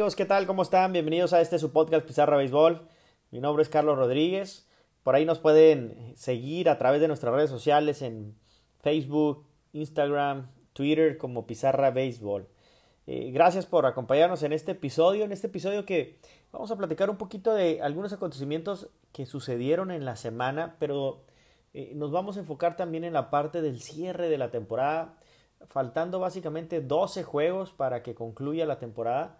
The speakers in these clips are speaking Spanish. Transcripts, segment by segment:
¿Qué tal? ¿Cómo están? Bienvenidos a este su podcast Pizarra Béisbol. Mi nombre es Carlos Rodríguez. Por ahí nos pueden seguir a través de nuestras redes sociales en Facebook, Instagram, Twitter como Pizarra Béisbol. Eh, gracias por acompañarnos en este episodio, en este episodio que vamos a platicar un poquito de algunos acontecimientos que sucedieron en la semana, pero eh, nos vamos a enfocar también en la parte del cierre de la temporada, faltando básicamente 12 juegos para que concluya la temporada.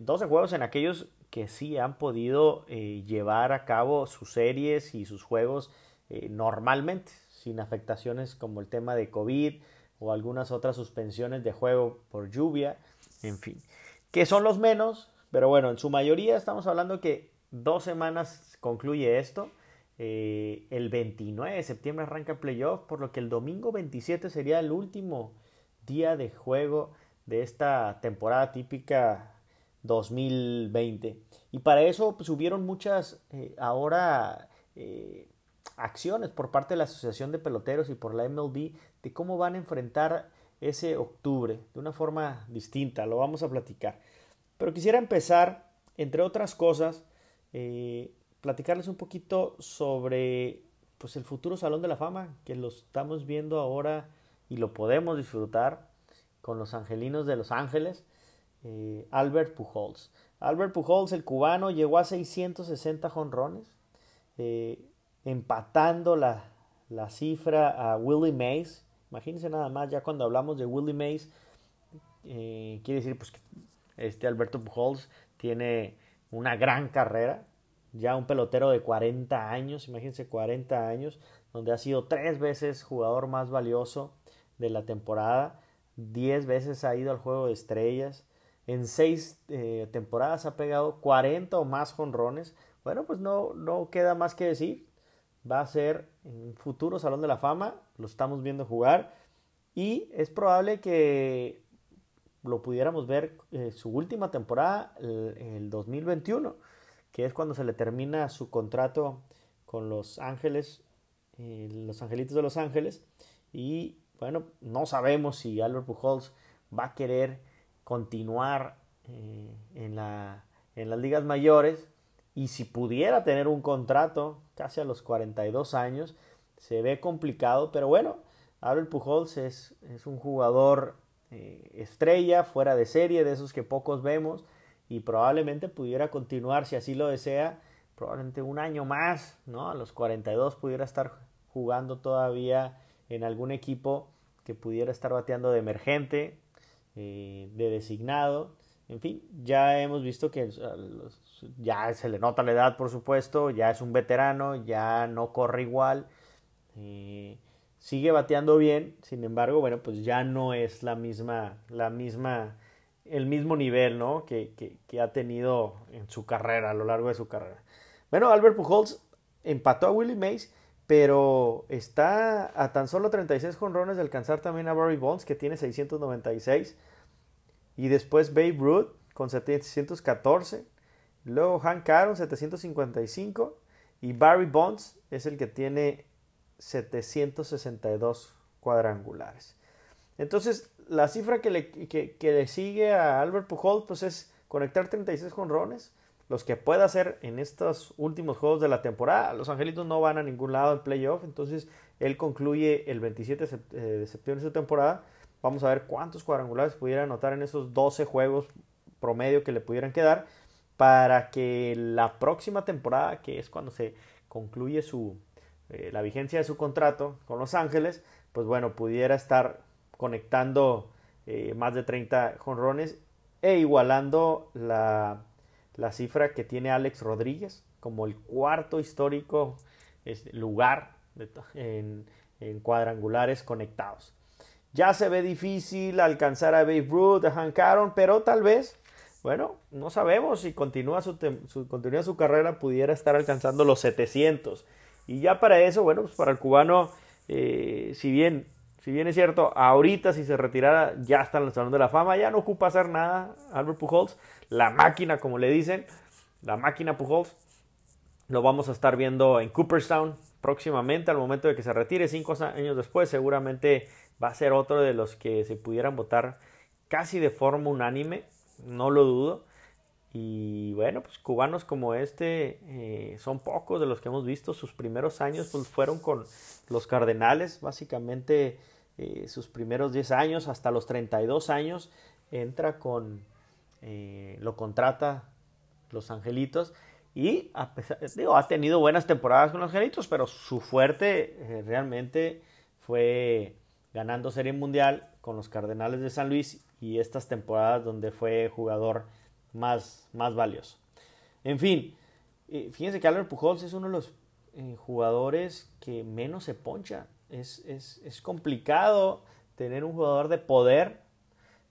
12 eh, juegos en aquellos que sí han podido eh, llevar a cabo sus series y sus juegos normalmente, sin afectaciones como el tema de COVID o algunas otras suspensiones de juego por lluvia, en fin, que son los menos, pero bueno, en su mayoría estamos hablando que dos semanas concluye esto. Eh, el 29 de septiembre arranca el playoff, por lo que el domingo 27 sería el último día de juego de esta temporada típica 2020. Y para eso pues, hubieron muchas eh, ahora eh, acciones por parte de la Asociación de Peloteros y por la MLB de cómo van a enfrentar ese octubre de una forma distinta. Lo vamos a platicar. Pero quisiera empezar, entre otras cosas, platicarles un poquito sobre pues el futuro Salón de la Fama, que lo estamos viendo ahora y lo podemos disfrutar con los angelinos de Los Ángeles, eh, Albert Pujols. Albert Pujols, el cubano, llegó a 660 jonrones, eh, empatando la, la, cifra a Willie Mays. Imagínense nada más, ya cuando hablamos de Willie Mays, eh, quiere decir pues, que este Alberto Pujols tiene una gran carrera, ya un pelotero de 40 años, imagínense 40 años, donde ha sido tres veces jugador más valioso de la temporada, 10 veces ha ido al juego de estrellas, en seis eh, temporadas ha pegado 40 o más jonrones. Bueno, pues no, no queda más que decir. Va a ser un futuro Salón de la Fama, lo estamos viendo jugar y es probable que lo pudiéramos ver eh, su última temporada, el, el 2021 que es cuando se le termina su contrato con Los Ángeles, eh, los Angelitos de Los Ángeles. Y bueno, no sabemos si Albert Pujols va a querer continuar eh, en, la, en las ligas mayores. Y si pudiera tener un contrato casi a los 42 años, se ve complicado. Pero bueno, Albert Pujols es, es un jugador eh, estrella, fuera de serie, de esos que pocos vemos y probablemente pudiera continuar, si así lo desea, probablemente un año más, ¿no? A los 42 pudiera estar jugando todavía en algún equipo que pudiera estar bateando de emergente, eh, de designado. En fin, ya hemos visto que ya se le nota la edad, por supuesto, ya es un veterano, ya no corre igual, eh, sigue bateando bien, sin embargo, bueno, pues ya no es la misma, la misma el mismo nivel ¿no? que, ha tenido en su carrera, a lo largo de su carrera. Bueno, Albert Pujols empató a Willie Mays, pero está a tan solo 36 jonrones de alcanzar también a Barry Bonds, que tiene 696. Y después Babe Ruth con 714. Luego Hank Aaron 755. Y Barry Bonds es el que tiene 762 cuadrangulares. Entonces, la cifra que le, que, le, sigue a Albert Pujols pues es conectar 36 jonrones, los que pueda hacer en estos últimos juegos de la temporada. Los Angelitos no van a ningún lado en playoff, entonces él concluye el 27 eh, de septiembre de su temporada. Vamos a ver cuántos cuadrangulares pudiera anotar en esos 12 juegos promedio que le pudieran quedar para que la próxima temporada, que es cuando se concluye su, eh, la vigencia de su contrato con Los Ángeles, pues bueno, pudiera estar conectando eh, más de 30 jonrones e igualando la, cifra que tiene Alex Rodríguez como el cuarto histórico lugar en, cuadrangulares conectados. Ya se ve difícil alcanzar a Babe Ruth, a Hank Aaron, pero tal vez, bueno, no sabemos si continúa su, continúa su carrera, pudiera estar alcanzando los 700. Y ya para eso, bueno, pues para el cubano, eh, si bien si bien es cierto, ahorita si se retirara ya está en el Salón de la Fama, ya no ocupa hacer nada Albert Pujols, la máquina como le dicen, la máquina Pujols, lo vamos a estar viendo en Cooperstown próximamente al momento de que se retire, cinco años después seguramente va a ser otro de los que se pudieran votar casi de forma unánime, no lo dudo. Y bueno, pues cubanos como este eh, son pocos de los que hemos visto. Sus primeros años pues, fueron con los Cardenales, básicamente eh, sus primeros 10 años, hasta los 32 años, entra con, eh, lo contrata los Angelitos. Y a pesar, digo, ha tenido buenas temporadas con los Angelitos, pero su fuerte realmente fue ganando Serie Mundial con los Cardenales de San Luis y estas temporadas donde fue jugador más, más valioso. En fin, eh, fíjense que Albert Pujols es uno de los eh, jugadores que menos se poncha. Es, es, complicado tener un jugador de poder,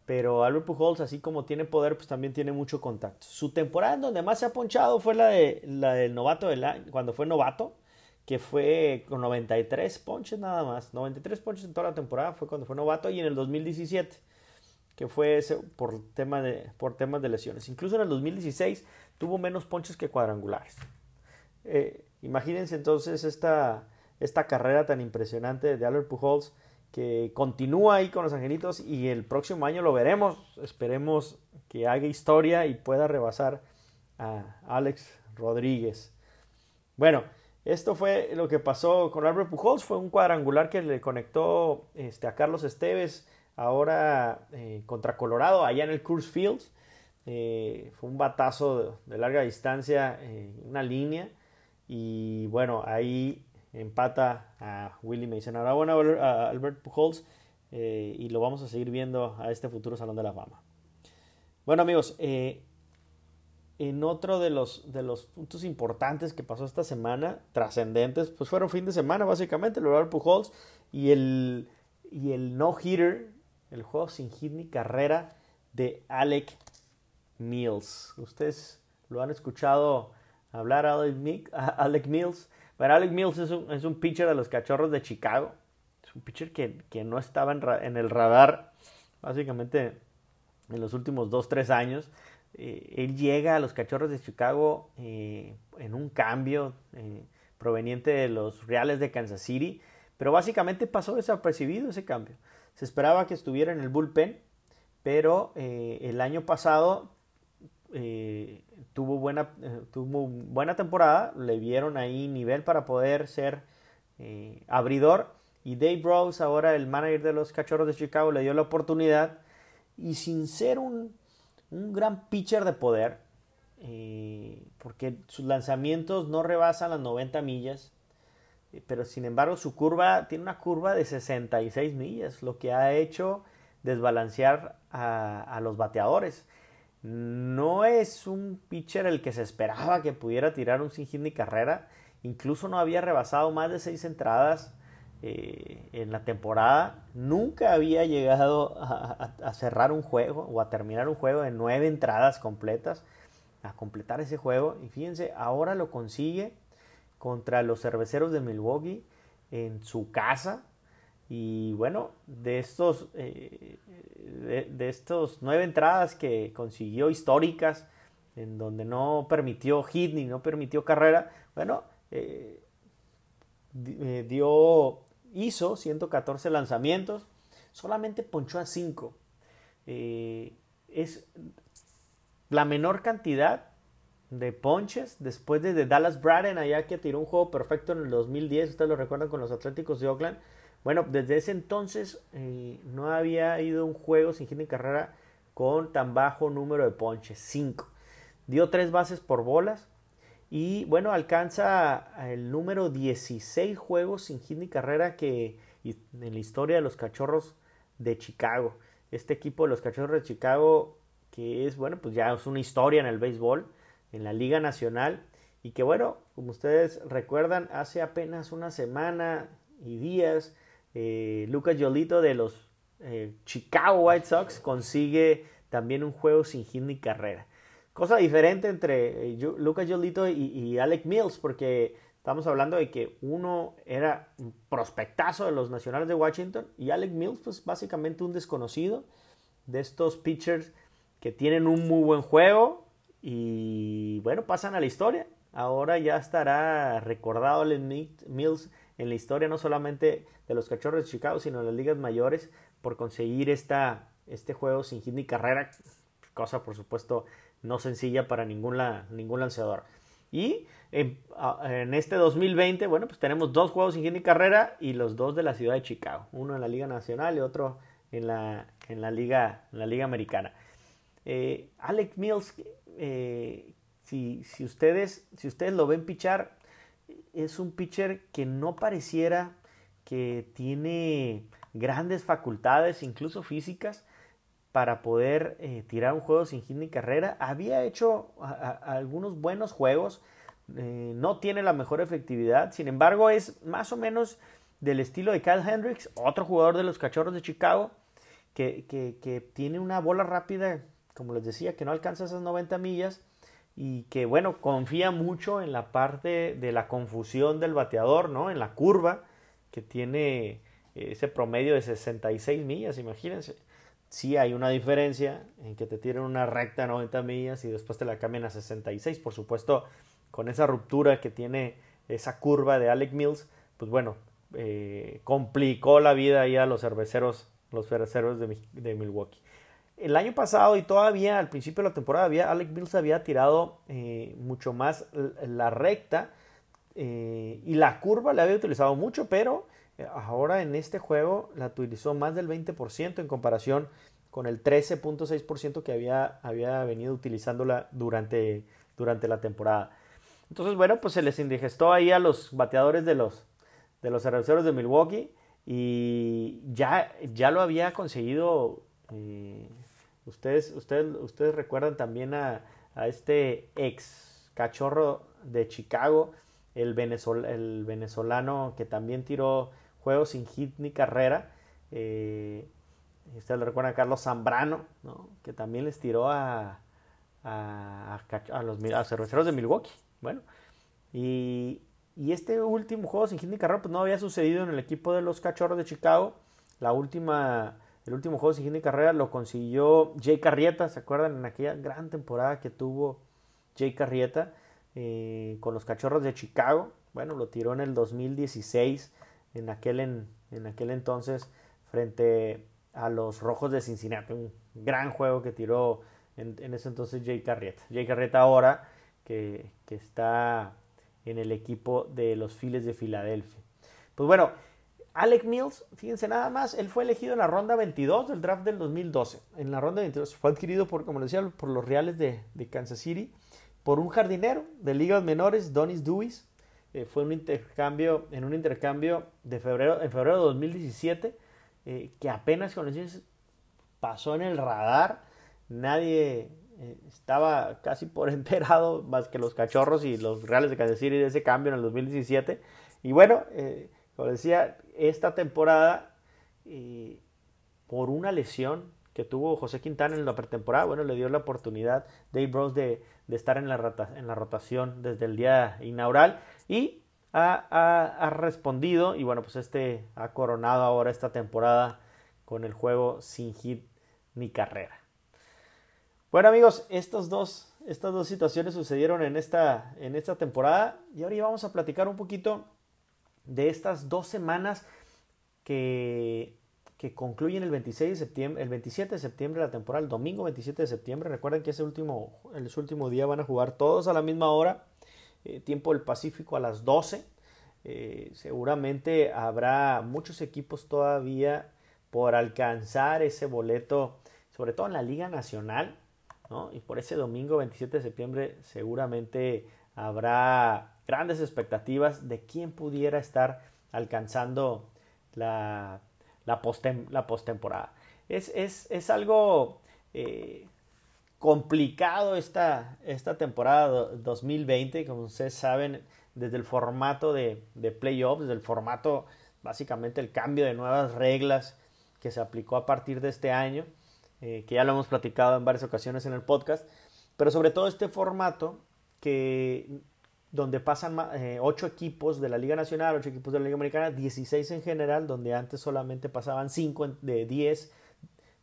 pero Albert Pujols, así como tiene poder, pues también tiene mucho contacto. Su temporada en donde más se ha ponchado fue la, de, la del novato cuando fue novato, que fue con 93 ponches nada más. 93 ponches en toda la temporada fue cuando fue novato y en el 2017 que fue ese por, tema de, por temas de lesiones. Incluso en el 2016 tuvo menos ponches que cuadrangulares. Eh, imagínense entonces esta, esta carrera tan impresionante de Albert Pujols que continúa ahí con los angelitos y el próximo año lo veremos. Esperemos que haga historia y pueda rebasar a Alex Rodríguez. Bueno, esto fue lo que pasó con Albert Pujols. Fue un cuadrangular que le conectó este, a Carlos Esteves ahora eh, contra Colorado, allá en el Coors Fields. Eh, fue un batazo de, larga distancia, eh, una línea. Y bueno, ahí empata a Willie Mason. Ahora a Albert Pujols y lo vamos a seguir viendo a este futuro Salón de la Fama. Bueno amigos, en otro de los, de los puntos importantes que pasó esta semana, trascendentes, pues fueron fin de semana básicamente, el Albert Pujols y el, y el no-hitter el juego sin hit ni carrera de Alec Mills. Ustedes lo han escuchado hablar a Alec Mills. Pero Alec Mills es un, es un pitcher de los cachorros de Chicago. Es un pitcher que, no estaba en, el radar básicamente en los últimos 2-3 años. Eh, él llega a los cachorros de Chicago eh, en un cambio eh, proveniente de los Reales de Kansas City. Pero básicamente pasó desapercibido ese cambio. Se esperaba que estuviera en el bullpen, pero el año pasado tuvo, buena, tuvo buena temporada, le vieron ahí nivel para poder ser abridor. Y Dave Rose, ahora el manager de los Cachorros de Chicago, le dio la oportunidad. Y sin ser un, un gran pitcher de poder, porque sus lanzamientos no rebasan las 90 millas, pero sin embargo su curva tiene una curva de 66 millas, lo que ha hecho desbalancear a, los bateadores. No es un pitcher el que se esperaba que pudiera tirar un sin hit ni carrera, incluso no había rebasado más de seis entradas eh, en la temporada, nunca había llegado a, cerrar un juego o a terminar un juego de nueve entradas completas, a completar ese juego, y fíjense, ahora lo consigue contra los cerveceros de Milwaukee en su casa. Y bueno, de estos, eh, de, estos nueve entradas que consiguió históricas, en donde no permitió hit ni no permitió carrera, bueno, eh, eh, dio, hizo 114 lanzamientos, solamente ponchó a 5. es la menor cantidad de ponches después de, Dallas Braden allá que tiró un juego perfecto en el 2010, ustedes lo recuerdan con los Atléticos de Oakland. Bueno, desde ese entonces eh, no había ido un juego sin hit carrera con tan bajo número de ponches, 5. Dio tres bases por bolas y bueno, alcanza el número 16 juegos sin hit ni carrera que en la historia de los Cachorros de Chicago. Este equipo de los Cachorros de Chicago que es bueno, pues ya es una historia en el béisbol en la Liga Nacional y que bueno, como ustedes recuerdan, hace apenas una semana y días, eh, Lucas Yolito de los eh, Chicago White Sox consigue también un juego sin hit ni carrera. Cosa diferente entre eh, Lucas Yolito y, Alec Mills, porque estamos hablando de que uno era un prospectazo de los Nacionales de Washington y Alec Mills, pues básicamente un desconocido de estos pitchers que tienen un muy buen juego, y bueno, pasan a la historia. Ahora ya estará recordado Len Mills en la historia no solamente de los Cachorros de Chicago, sino de las ligas mayores por conseguir esta, este juego sin hit ni carrera, cosa por supuesto no sencilla para ningún, ningún lanzador. Y en, este 2020, bueno, pues tenemos dos juegos sin ni carrera y los dos de la ciudad de Chicago. Uno en la Liga Nacional y otro en la, en la, Liga, en la Liga Americana. Eh, Alex Mills, eh, si, si, ustedes, si ustedes lo ven pichar, es un pitcher que no pareciera que tiene grandes facultades, incluso físicas, para poder eh, tirar un juego sin hit ni carrera. Había hecho algunos buenos juegos, eh, no tiene la mejor efectividad, sin embargo es más o menos del estilo de Kyle Hendricks, otro jugador de los Cachorros de Chicago, que, que tiene una bola rápida, como les decía, que no alcanza esas 90 millas y que bueno, confía mucho en la parte de la confusión del bateador, ¿no? En la curva que tiene ese promedio de 66 millas, imagínense sí hay una diferencia en que te tiren una recta a 90 millas y después te la cambian a 66. Por supuesto, con esa ruptura que tiene esa curva de Alec Mills, pues bueno, eh, complicó la vida ahí a los cerveceros, los cerveceros de, Milwaukee. El año pasado y todavía al principio de la temporada, había, Alec Mills había tirado eh, mucho más la recta eh, y la curva la había utilizado mucho, pero Ahora en este juego la utilizó más del 20% en comparación con el 13.6% que había, había venido utilizándola durante, durante la temporada. Entonces, bueno, pues se les indigestó ahí a los bateadores de los, de los cerveceros de Milwaukee y ya, ya lo había conseguido. Eh, ustedes, ustedes, ustedes recuerdan también a, a, este ex cachorro de Chicago, el, el venezolano que también tiró juegos sin hit ni carrera. Eh, ustedes lo recuerdan a Carlos Zambrano, que también les tiró a, a, los, cerveceros de Milwaukee. Bueno, y, este último juego sin hit ni carrera pues no había sucedido en el equipo de los Cachorros de Chicago. La última, el último juego sin hit ni carrera lo consiguió Jay Carrieta, ¿se acuerdan? En aquella gran temporada que tuvo Jay Carrieta eh, con los Cachorros de Chicago. Bueno, lo tiró en el 2016 en aquel, en, aquel entonces frente a los Rojos de Cincinnati. Un gran juego que tiró en, ese entonces Jay Carrieta. Jay Carrieta ahora que, está en el equipo de los Phillies de Filadelfia. Pues bueno, Alec Mills, fíjense nada más, él fue elegido en la ronda 22 del draft del 2012. En la ronda 22 fue adquirido por, como les decía, por los Reales de, de Kansas City, por un jardinero de ligas menores, Donis Dewis, eh, fue un intercambio, en un intercambio de febrero, en febrero de 2017, eh, que apenas con pasó en el radar, nadie eh, estaba casi por enterado, más que los cachorros y los reales de Kansas City de ese cambio en el 2017. Y bueno, como decía, esta temporada, por una lesión que tuvo José Quintana en la pretemporada, bueno, le dio la oportunidad Dave Rose de, de estar en la, en la rotación desde el día inaugural y ha, respondido y bueno, pues este ha coronado ahora esta temporada con el juego sin hit ni carrera. Bueno amigos, dos, estas dos situaciones sucedieron en esta, en esta temporada y ahora vamos a platicar un poquito de estas dos semanas que, que concluyen el 26 de septiembre, el 27 de septiembre la temporada, el domingo 27 de septiembre. Recuerden que ese último, último día van a jugar todos a la misma hora eh, tiempo del Pacífico a las 12. Eh, seguramente habrá muchos equipos todavía por alcanzar ese boleto, sobre todo en la Liga Nacional, Y por ese domingo 27 de septiembre seguramente habrá grandes expectativas de quién pudiera estar alcanzando la, la, postemporada. Es, es, es algo eh, complicado esta, esta temporada 2020, como ustedes saben, desde el formato de, de playoffs, desde el formato, básicamente el cambio de nuevas reglas que se aplicó a partir de este año, eh, que ya lo hemos platicado en varias ocasiones en el podcast, pero sobre todo este formato que donde pasan eh, ocho equipos de la Liga Nacional, ocho equipos de la Liga Americana, 16 en general, donde antes solamente pasaban 5 de 10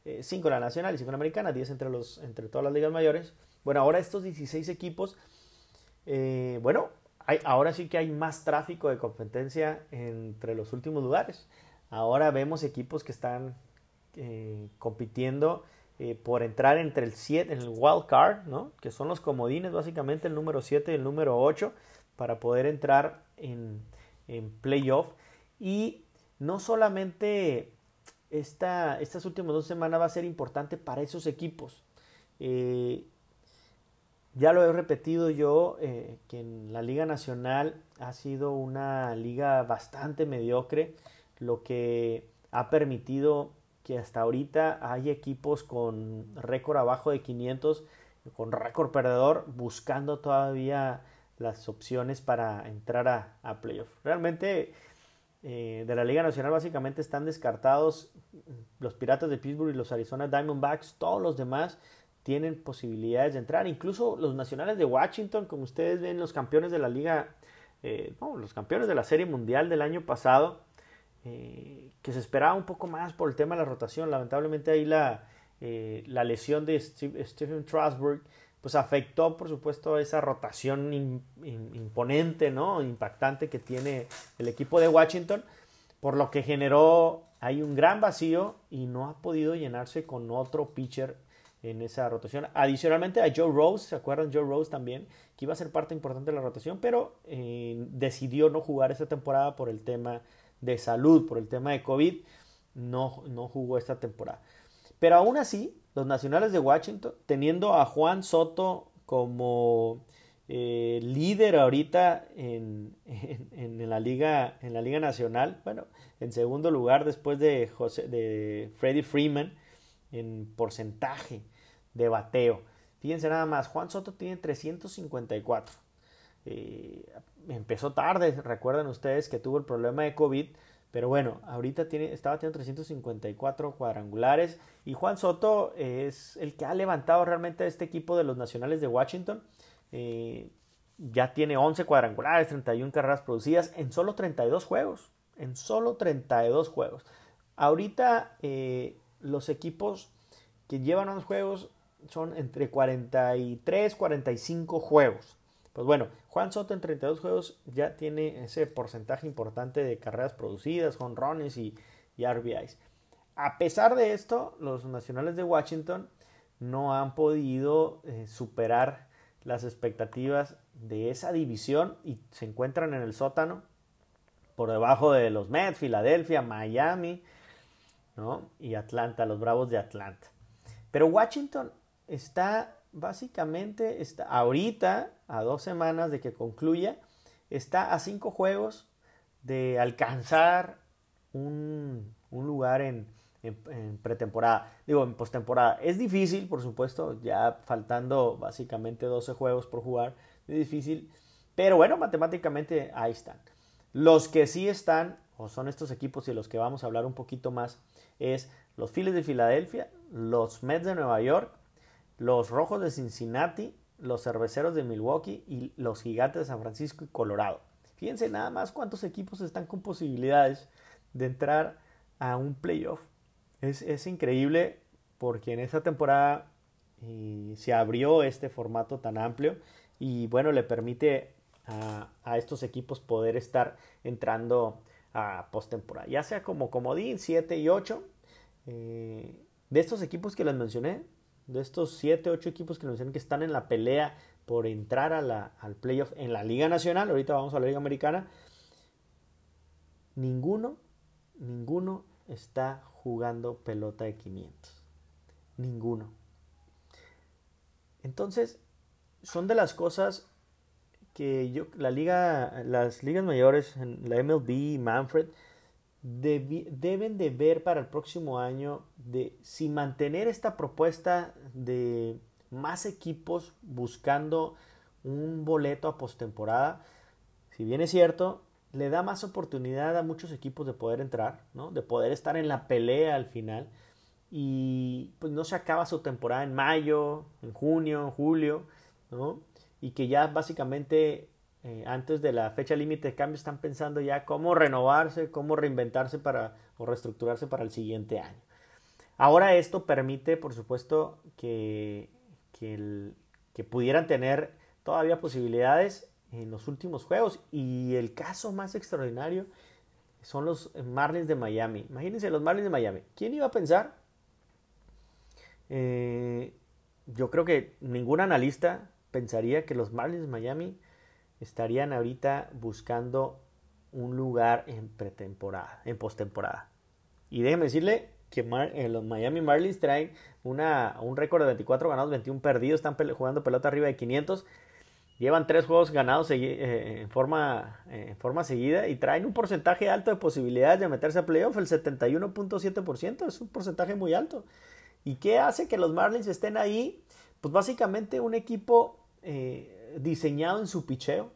5 eh, en la nacional y 5 en la americana, 10 entre, los, entre todas las ligas mayores. Bueno, ahora estos 16 equipos, eh, bueno, ahora sí que hay más tráfico de competencia entre los últimos lugares. Ahora vemos equipos que están eh, compitiendo por entrar entre el 7, en el wild card, ¿no? que son los comodines, básicamente el número 7 y el número 8, para poder entrar en, en playoff. Y no solamente esta, estas últimas dos semanas va a ser importante para esos equipos. Eh, ya lo he repetido yo, eh, que en la Liga Nacional ha sido una liga bastante mediocre, lo que ha permitido que hasta ahorita hay equipos con récord abajo de 500, con récord perdedor, buscando todavía las opciones para entrar a, a playoff. Realmente eh, de la Liga Nacional básicamente están descartados los Piratas de Pittsburgh y los Arizona Diamondbacks, todos los demás tienen posibilidades de entrar, incluso los Nacionales de Washington, como ustedes ven, los campeones de la Liga, eh, los campeones de la Serie Mundial del año pasado, eh, que se esperaba un poco más por el tema de la rotación. Lamentablemente ahí la, la lesión de Stephen Strasburg pues afectó por supuesto esa rotación imponente, ¿no? impactante que tiene el equipo de Washington, por lo que generó ahí un gran vacío y no ha podido llenarse con otro pitcher en esa rotación. Adicionalmente a Joe Rose, ¿se acuerdan? Joe Rose también, que iba a ser parte importante de la rotación, pero eh, decidió no jugar esta temporada por el tema de salud, por el tema de COVID, no, no jugó esta temporada. Pero aún así, los Nacionales de Washington, teniendo a Juan Soto como eh, líder ahorita en, en, la liga, en la Liga Nacional, bueno, en segundo lugar después de, José, de Freddie Freeman en porcentaje de bateo. Fíjense nada más, Juan Soto tiene 354. Eh, empezó tarde, recuerdan ustedes que tuvo el problema de COVID, pero bueno, ahorita tiene, estaba teniendo 354 cuadrangulares y Juan Soto es el que ha levantado realmente a este equipo de los Nacionales de Washington. Eh, ya tiene 11 cuadrangulares, 31 carreras producidas en solo 32 juegos. En solo 32 juegos. Ahorita eh, los equipos que llevan a los juegos son entre 43 45 juegos. Pues bueno, Juan Soto en 32 juegos ya tiene ese porcentaje importante de carreras producidas, jonrones y, y RBIs. A pesar de esto, los nacionales de Washington no han podido eh, superar las expectativas de esa división y se encuentran en el sótano por debajo de los Mets, Filadelfia, Miami y Atlanta, los Bravos de Atlanta. Pero Washington está básicamente, está ahorita, a dos semanas de que concluya, está a cinco juegos de alcanzar un, lugar en, pretemporada, digo, en postemporada. Es difícil, por supuesto, ya faltando básicamente 12 juegos por jugar, es difícil, pero bueno, matemáticamente ahí están. Los que sí están, o son estos equipos y los que vamos a hablar un poquito más, es los Phillies de Filadelfia, los Mets de Nueva York, los Rojos de Cincinnati, los Cerveceros de Milwaukee y los Gigantes de San Francisco y Colorado. Fíjense nada más cuántos equipos están con posibilidades de entrar a un playoff. Es, increíble porque en esta temporada eh, se abrió este formato tan amplio y bueno, le permite a, estos equipos poder estar entrando a postemporada, ya sea como comodín 7 y 8. Eh, de estos equipos que les mencioné, de estos 7, 8 equipos que nos dicen que están en la pelea por entrar a la, al playoff en la Liga Nacional, ahorita vamos a la Liga Americana, ninguno, ninguno está jugando pelota de 500. Ninguno. Entonces, son de las cosas que yo, la liga, las ligas mayores, la MLB, Manfred, deben de ver para el próximo año de si mantener esta propuesta de más equipos buscando un boleto a postemporada. Si bien es cierto, le da más oportunidad a muchos equipos de poder entrar, ¿no? de poder estar en la pelea al final. Y pues no se acaba su temporada en mayo, en junio, en julio, ¿no? Y que ya básicamente eh, antes de la fecha límite de cambio están pensando ya cómo renovarse, cómo reinventarse para o reestructurarse para el siguiente año. Ahora esto permite, por supuesto, que, que, pudieran tener todavía posibilidades en los últimos juegos. Y el caso más extraordinario son los Marlins de Miami. Imagínense los Marlins de Miami. ¿Quién iba a pensar eh, yo creo que ningún analista pensaría que los Marlins de Miami estarían ahorita buscando un lugar en pretemporada, en postemporada. Y déjeme decirle que eh, los Miami Marlins traen un récord de 24 ganados, 21 perdidos, están jugando pelota arriba de 500. Llevan tres juegos ganados eh, en, forma, eh, en forma seguida y traen un porcentaje alto de posibilidades de meterse a playoff, el 71.7%, es un porcentaje muy alto. ¿Y qué hace que los Marlins estén ahí? Pues básicamente un equipo diseñado en su picheo.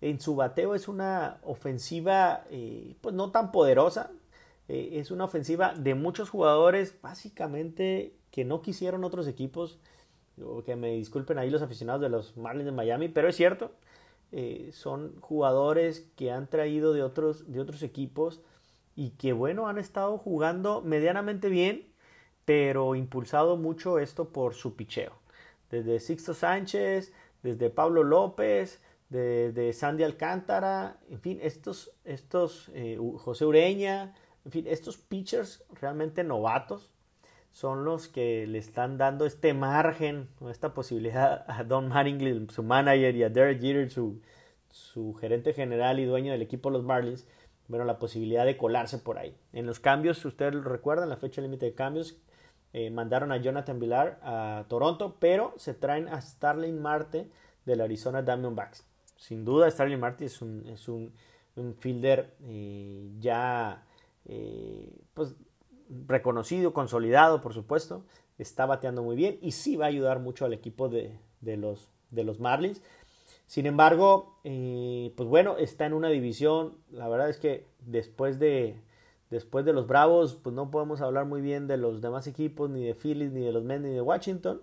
En su bateo es una ofensiva pues no tan poderosa, eh, es una ofensiva de muchos jugadores básicamente que no quisieron otros equipos. Que me disculpen ahí los aficionados de los Marlins de Miami, pero es cierto. Eh, son jugadores que han traído de otros, de otros equipos y que bueno, han estado jugando medianamente bien, pero impulsado mucho esto por su picheo. Desde Sixto Sánchez, desde Pablo López, desde Sandy Alcántara, en fin, estos, estos eh, José Ureña, en fin, estos pitchers realmente novatos son los que le están dando este margen, esta posibilidad a Don Mattingly, su manager, y a Derek Jeter, su, su gerente general y dueño del equipo de los Marlins, bueno, la posibilidad de colarse por ahí. En los cambios, si ustedes lo recuerdan, la fecha límite de cambios, eh, mandaron a Jonathan Villar a Toronto, pero se traen a Starling Marte del Arizona Diamondbacks. Sin duda, Starling Marte es un, es un, un fielder eh, ya eh, pues reconocido, consolidado, por supuesto, está bateando muy bien y sí va a ayudar mucho al equipo de, los, de los Marlins. Sin embargo, eh, pues bueno, está en una división, la verdad es que después de, después de los Bravos, pues no podemos hablar muy bien de los demás equipos, ni de Phillies, ni de los Mets, ni de Washington,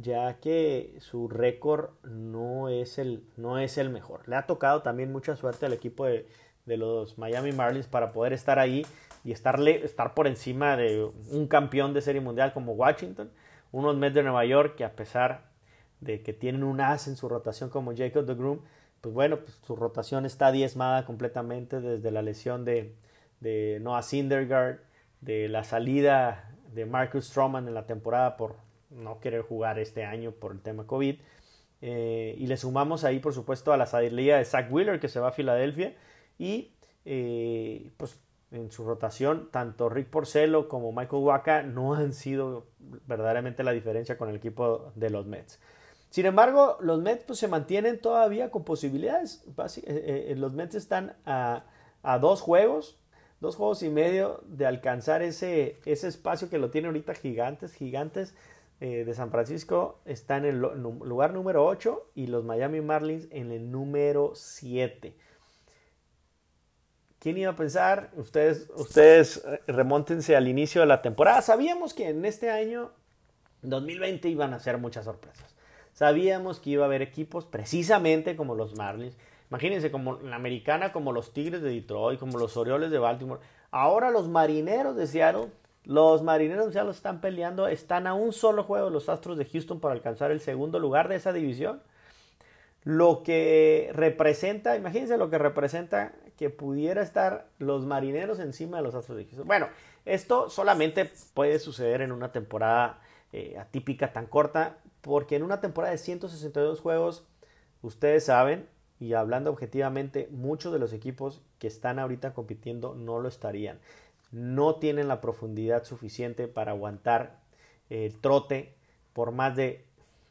ya que su récord no es el, no es el mejor. Le ha tocado también mucha suerte al equipo de, de los Miami Marlins para poder estar ahí y estarle, estar por encima de un campeón de serie mundial como Washington, unos Mets de Nueva York que a pesar de que tienen un as en su rotación como Jacob de Groom, pues bueno, pues su rotación está diezmada completamente desde la lesión de, de Noah Syndergaard, de la salida de Marcus Stroman en la temporada por no querer jugar este año por el tema COVID. Eh, y le sumamos ahí, por supuesto, a la salida de Zach Wheeler, que se va a Filadelfia, y eh, pues en su rotación, tanto Rick Porcelo como Michael Waka no han sido verdaderamente la diferencia con el equipo de los Mets. Sin embargo, los Mets pues, se mantienen todavía con posibilidades. Eh, los Mets están a, dos juegos, dos juegos y medio de alcanzar ese, ese espacio que lo tiene ahorita Gigantes. Gigantes de San Francisco está en el lugar número 8 y los Miami Marlins en el número 7. ¿Quién iba a pensar? Ustedes, ustedes eh, remóntense al inicio de la temporada. Sabíamos que en este año 2020 iban a ser muchas sorpresas. Sabíamos que iba a haber equipos precisamente como los Marlins. Imagínense como la americana, como los Tigres de Detroit, como los Orioles de Baltimore. Ahora los Marineros de Seattle, los Marineros de Seattle están peleando, están a un solo juego los Astros de Houston para alcanzar el segundo lugar de esa división. Lo que representa, imagínense lo que representa que pudiera estar los marineros encima de los Astros de Houston. Bueno, esto solamente puede suceder en una temporada eh, atípica tan corta, porque en una temporada de 162 juegos, ustedes saben, y hablando objetivamente, muchos de los equipos que están ahorita compitiendo no lo estarían. No tienen la profundidad suficiente para aguantar el trote por más de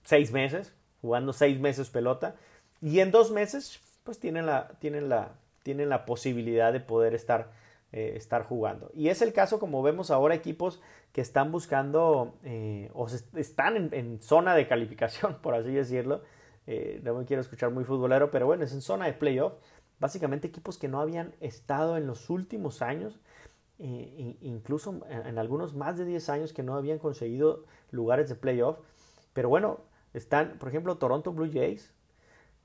seis meses, jugando seis meses pelota, y en dos meses, pues tienen la, tienen la, tienen la posibilidad de poder estar, eh, estar jugando. Y es el caso, como vemos ahora, equipos que están buscando eh, o están en, zona de calificación, por así decirlo. Eh, no me quiero escuchar muy futbolero, pero bueno, es en zona de playoff. Básicamente equipos que no habían estado en los últimos años, incluso en, algunos más de 10 años que no habían conseguido lugares de playoff. Pero bueno, están, por ejemplo, Toronto Blue Jays,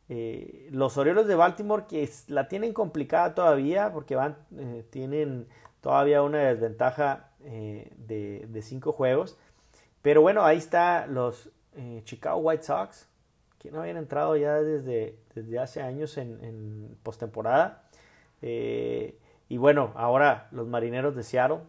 eh, los Orioles de Baltimore que la tienen complicada todavía porque van, eh, tienen todavía una desventaja eh, de, cinco juegos. Pero bueno, ahí está los Chicago White Sox que no habían entrado ya desde, desde hace años en, en postemporada. Y bueno, ahora los marineros de Seattle,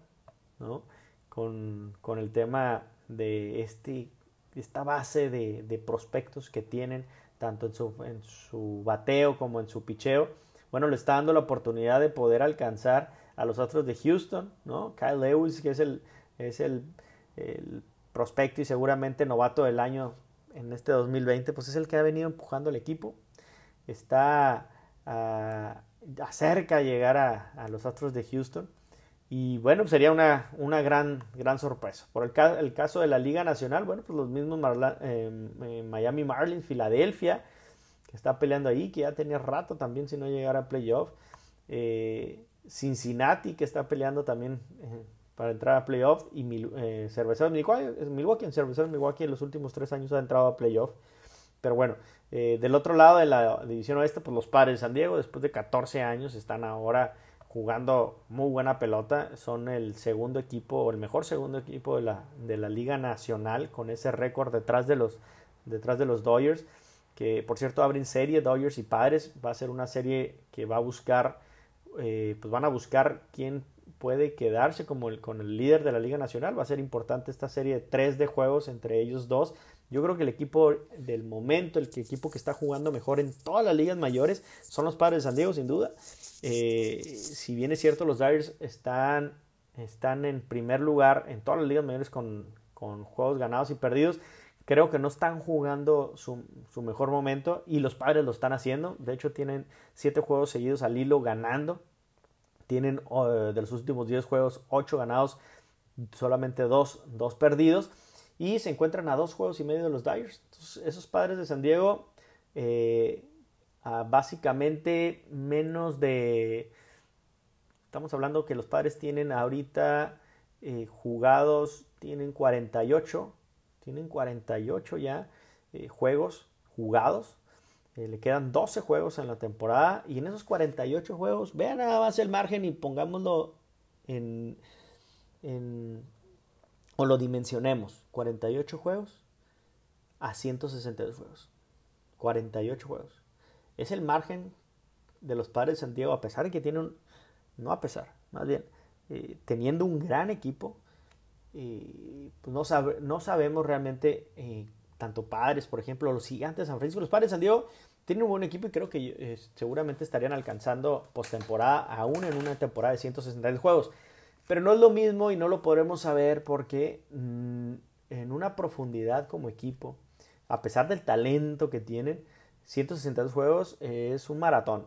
¿no? con, con el tema de este, esta base de, prospectos que tienen, tanto en su, en su bateo como en su picheo, bueno, le está dando la oportunidad de poder alcanzar a los otros de Houston, ¿no? Kyle Lewis, que es el, es el, el prospecto y seguramente novato del año en este 2020, pues es el que ha venido empujando al equipo. Está uh, acerca llegar a, los Astros de Houston. Y bueno, pues sería una, una gran, gran sorpresa. Por el, ca el, caso de la Liga Nacional, bueno, pues los mismos eh, eh, Miami Marlins, Filadelfia, que está peleando ahí, que ya tenía rato también si no llegara a playoff. Eh, Cincinnati, que está peleando también eh, para entrar a playoff. Y Mil eh, Cerveceros Milwaukee, Milwaukee, en Cerveceros Milwaukee en los últimos tres años ha entrado a playoff. Pero bueno, eh, del otro lado de la división oeste, pues los padres de San Diego, después de 14 años, están ahora jugando muy buena pelota. Son el segundo equipo, o el mejor segundo equipo de la, de la Liga Nacional, con ese récord detrás de los, detrás de los Dodgers. Que por cierto abren serie Dodgers y Padres. Va a ser una serie que va a buscar, eh, pues van a buscar quién puede quedarse como el, con el líder de la Liga Nacional. Va a ser importante esta serie de tres de juegos entre ellos dos. Yo creo que el equipo del momento, el equipo que está jugando mejor en todas las ligas mayores, son los padres de San Diego, sin duda. Eh, si bien es cierto, los Dyers están, están en primer lugar en todas las ligas mayores con, juegos ganados y perdidos. Creo que no están jugando su, su, mejor momento y los padres lo están haciendo. De hecho, tienen siete juegos seguidos al hilo ganando. Tienen uh, de los últimos 10 juegos 8 ganados, solamente 2 dos, perdidos. Y se encuentran a dos juegos y medio de los Dyers. Esos padres de San Diego, eh, básicamente menos de. Estamos hablando que los padres tienen ahorita eh, jugados, tienen 48, tienen 48 ya eh, juegos jugados. Le quedan 12 juegos en la temporada y en esos 48 juegos, vean nada más el margen y pongámoslo en, en o lo dimensionemos. 48 juegos a 162 juegos. 48 juegos. Es el margen de los padres de Santiago, a pesar de que tienen, no a pesar, más bien, eh, teniendo un gran equipo, eh, pues no, sabe, no, sabemos realmente, eh, tanto padres, por ejemplo, los gigantes de San Francisco, los padres de San Diego tienen un buen equipo y creo que seguramente estarían alcanzando postemporada, aún en una temporada de 162 juegos. Pero no es lo mismo y no lo podremos saber porque mmm, en una profundidad como equipo, a pesar del talento que tienen, 162 juegos es un maratón.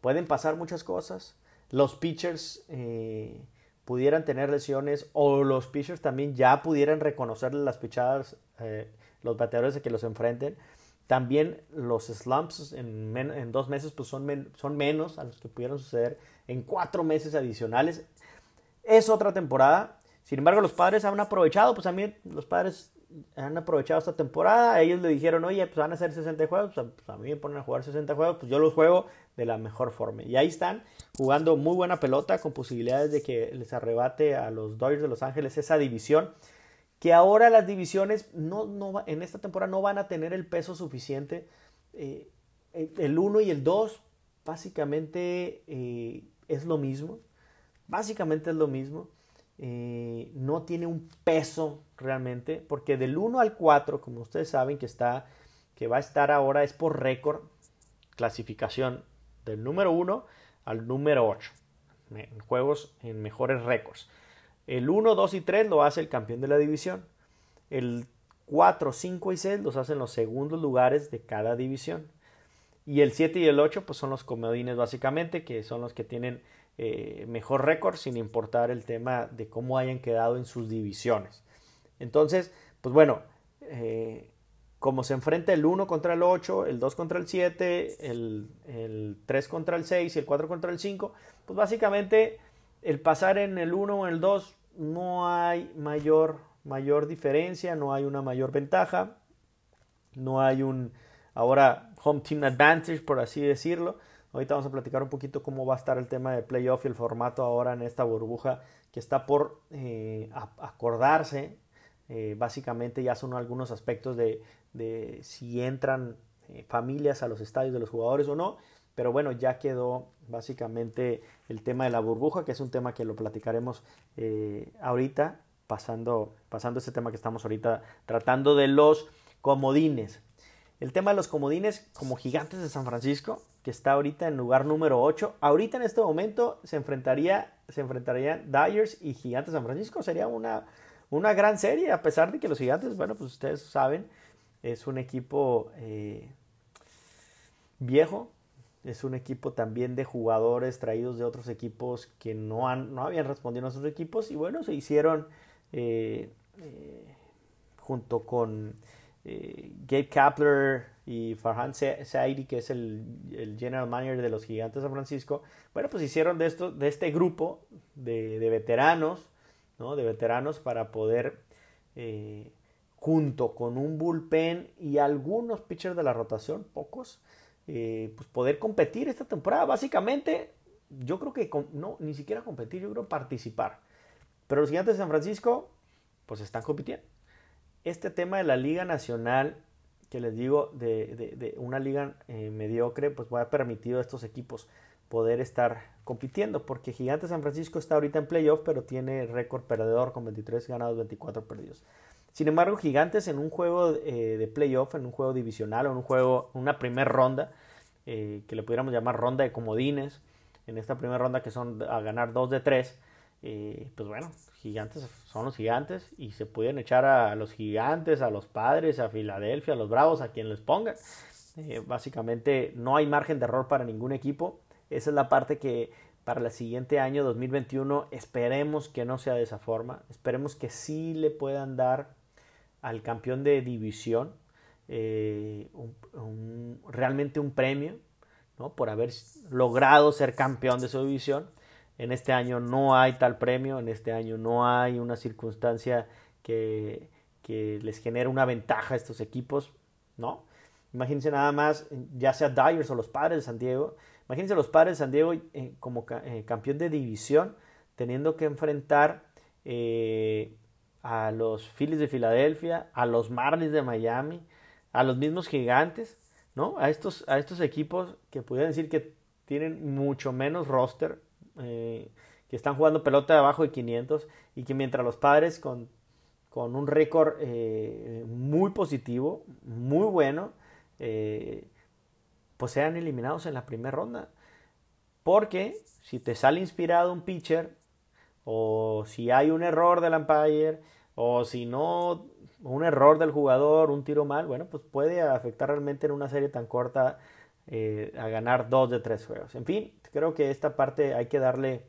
Pueden pasar muchas cosas. Los pitchers eh, pudieran tener lesiones o los pitchers también ya pudieran reconocer las pichadas, eh, los bateadores de que los enfrenten. También los slumps en, dos meses pues son, son menos a los que pudieron suceder en cuatro meses adicionales. Es otra temporada. Sin embargo, los padres han aprovechado, pues también los padres han aprovechado esta temporada. Ellos le dijeron, oye, pues van a hacer 60 juegos. Pues a mí me ponen a jugar 60 juegos, pues yo los juego de la mejor forma. Y ahí están jugando muy buena pelota con posibilidades de que les arrebate a los Dodgers de Los Ángeles esa división. Que ahora las divisiones no, no, en esta temporada no van a tener el peso suficiente. Eh, el 1 y el 2 básicamente eh, es lo mismo. Básicamente es lo mismo. Eh, no tiene un peso realmente, porque del 1 al 4, como ustedes saben que está, que va a estar ahora es por récord, clasificación del número 1 al número 8, en juegos en mejores récords. El 1, 2 y 3 lo hace el campeón de la división. El 4, 5 y 6 los hacen los segundos lugares de cada división. Y el 7 y el 8 pues son los comodines básicamente, que son los que tienen eh, mejor récord sin importar el tema de cómo hayan quedado en sus divisiones. Entonces, pues bueno, eh, como se enfrenta el 1 contra el 8, el 2 contra el 7, el, el 3 contra el 6 y el 4 contra el 5, pues básicamente el pasar en el 1 o en el 2 no hay mayor, mayor diferencia, no hay una mayor ventaja, no hay un ahora home team advantage, por así decirlo. Ahorita vamos a platicar un poquito cómo va a estar el tema de playoff y el formato ahora en esta burbuja que está por eh, acordarse. Eh, básicamente ya son algunos aspectos de, si entran eh, familias a los estadios de los jugadores o no. Pero bueno, ya quedó básicamente el tema de la burbuja, que es un tema que lo platicaremos ahorita pasando, pasando este tema que estamos ahorita tratando de los comodines. El tema de los comodines como gigantes de San Francisco, que está ahorita en lugar número 8. Ahorita en este momento se enfrentaría, se enfrentarían Dyers y Gigantes San Francisco. Sería una, una gran serie, a pesar de que los Gigantes, bueno, pues ustedes saben, es un equipo eh, viejo, es un equipo también de jugadores traídos de otros equipos que no, han, no habían respondido a sus equipos y bueno, se hicieron eh, eh, junto con eh, Gabe Kapler y Farhan Saidi, que es el, general manager de los Gigantes de San Francisco, bueno, pues hicieron de, esto, de este grupo de, veteranos, ¿no? De veteranos para poder, junto con un bullpen y algunos pitchers de la rotación, pocos, eh, pues poder competir esta temporada. Básicamente, yo creo que no, ni siquiera competir, yo creo participar. Pero los gigantes de San Francisco, pues están compitiendo. Este tema de la Liga Nacional, que les digo, de, una liga eh, mediocre, pues va a permitido a estos equipos poder estar compitiendo, porque Gigantes de San Francisco está ahorita en playoff, pero tiene récord perdedor con 23 ganados, 24 perdidos. Sin embargo, Gigantes en un juego eh, de playoff, en un juego divisional o en un juego, una primera ronda, eh, que le pudiéramos llamar ronda de comodines, en esta primera ronda que son a ganar 2 de 3, eh, pues bueno, gigantes son los gigantes y se pueden echar a los gigantes, a los padres, a Filadelfia, a los bravos, a quien les ponga. básicamente no hay margen de error para ningún equipo. Esa es la parte que para el siguiente año 2021 esperemos que no sea de esa forma. Esperemos que sí le puedan dar al campeón de división eh, realmente un premio ¿no? por haber logrado ser campeón de su división. En este año no hay tal premio, en este año no hay una circunstancia que, les genere una ventaja a estos equipos, ¿no? Imagínense nada más, ya sea Dyers o los Padres de San Diego, imagínense los Padres de San Diego eh, como eh, campeón de división, teniendo que enfrentar a los Phillies de Filadelfia, a los Marlins de Miami, a los mismos gigantes, ¿no? A estos, a estos equipos que pudieran decir que tienen mucho menos roster, eh, que están jugando pelota abajo de 500 y que mientras los padres con, con un récord eh, muy positivo, muy bueno, eh, pues sean eliminados en la primera ronda. Porque si te sale inspirado un pitcher o si hay un error del umpire, o si no, un error del jugador, un tiro mal, bueno, pues puede afectar realmente en una serie tan corta a ganar dos de tres juegos. En fin, creo que esta parte hay que darle,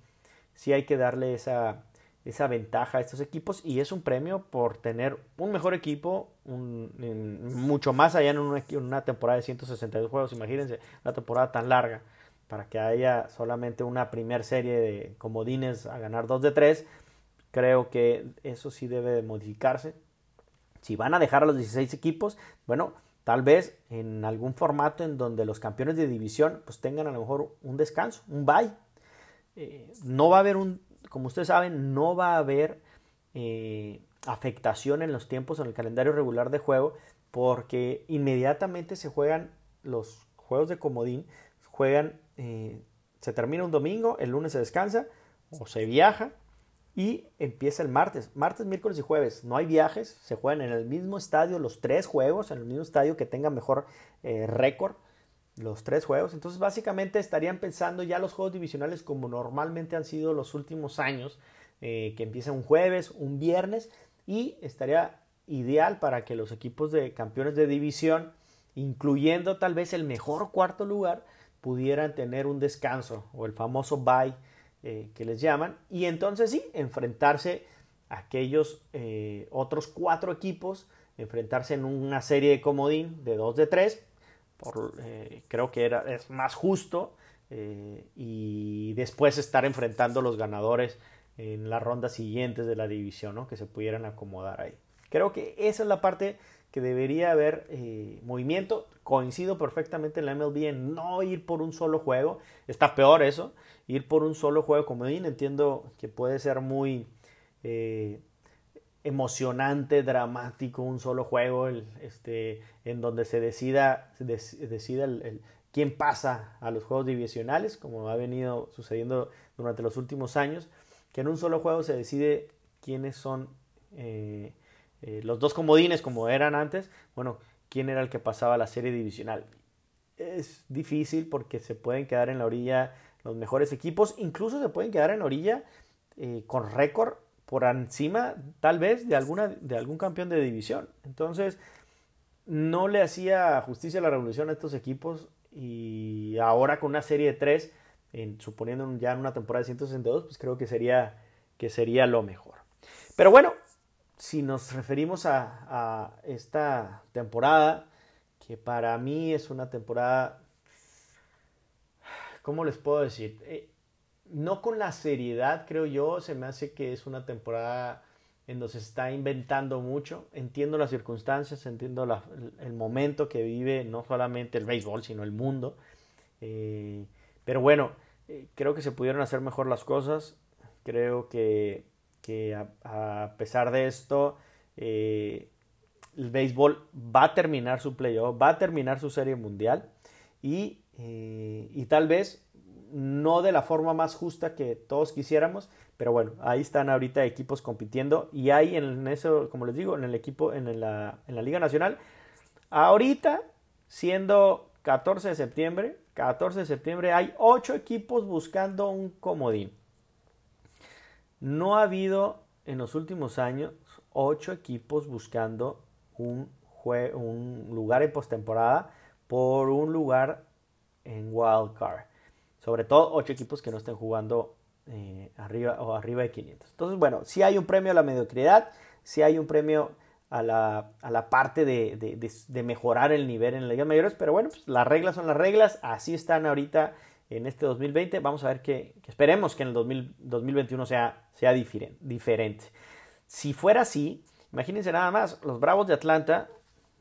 sí hay que darle esa, esa ventaja a estos equipos y es un premio por tener un mejor equipo, mucho más allá en una, en una temporada de 162 juegos, imagínense, una temporada tan larga para que haya solamente una primer serie de comodines a ganar 2 de 3, creo que eso sí debe de modificarse. Si van a dejar a los 16 equipos, bueno, tal vez en algún formato en donde los campeones de división pues tengan a lo mejor un descanso, un bye. Eh, no va a haber un, como ustedes saben, no va a haber eh, afectación en los tiempos en el calendario regular de juego porque inmediatamente se juegan los juegos de comodín, juegan eh, se termina un domingo, el lunes se descansa o se viaja y empieza el martes, martes, miércoles y jueves. No hay viajes, se juegan en el mismo estadio los tres juegos, en el mismo estadio que tenga mejor eh, récord, los tres juegos. Entonces básicamente estarían pensando ya los juegos divisionales como normalmente han sido los últimos años, eh, que empieza un jueves, un viernes y estaría ideal para que los equipos de campeones de división, incluyendo tal vez el mejor cuarto lugar, pudieran tener un descanso o el famoso bye eh, que les llaman y entonces sí, enfrentarse a aquellos eh, otros cuatro equipos, enfrentarse en una serie de comodín de dos de tres, por, eh, creo que era, es más justo y después estar enfrentando los ganadores en las rondas siguientes de la división, ¿no? que se pudieran acomodar ahí. Creo que esa es la parte que debería haber movimiento. Coincido perfectamente en la MLB en no ir por un solo juego. Está peor eso, ir por un solo juego. Como bien entiendo que puede ser muy eh, emocionante, dramático un solo juego, este, en donde se decida, decida el, quién pasa a los juegos divisionales, como ha venido sucediendo durante los últimos años, que en un solo juego se decide quiénes son eh, los dos comodines como eran antes, bueno, ¿quién era el que pasaba a la serie divisional? Es difícil porque se pueden quedar en la orilla los mejores equipos, incluso se pueden quedar en la orilla con récord por encima tal vez de, alguna, de algún campeón de división. Entonces, no le hacía justicia a la revolución a estos equipos y ahora con una serie de tres, en, suponiendo ya en una temporada de 162, pues creo que sería, que sería lo mejor. Pero bueno, si nos referimos a, esta temporada, que para mí es una temporada, ¿cómo les puedo decir? Eh, no con la seriedad, creo yo, se me hace que es una temporada en donde se está inventando mucho. Entiendo las circunstancias, entiendo el momento que vive no solamente el béisbol, sino el mundo. Eh, pero bueno, eh, creo que se pudieron hacer mejor las cosas. Creo que, a, pesar de esto, el béisbol va a terminar su playoff, va a terminar su serie mundial y, y tal vez no de la forma más justa que todos quisiéramos, pero bueno, ahí están ahorita equipos compitiendo y hay en eso, como les digo, en el equipo, en la, en la Liga Nacional, ahorita siendo 14 de septiembre, 14 de septiembre hay 8 equipos buscando un comodín. No ha habido en los últimos años 8 equipos buscando un, un lugar en postemporada por un lugar en wild card. Sobre todo ocho equipos que no estén jugando eh, arriba o arriba de 500. Entonces, bueno, si hay un premio a la mediocridad, si hay un premio a la, a la parte de, de, mejorar el nivel en las ligas mayores, pero bueno, pues las reglas son las reglas, así están ahorita en este 2020. Vamos a ver que, esperemos que en el 2021 sea, sea diferente. Si fuera así, imagínense nada más, los Bravos de Atlanta,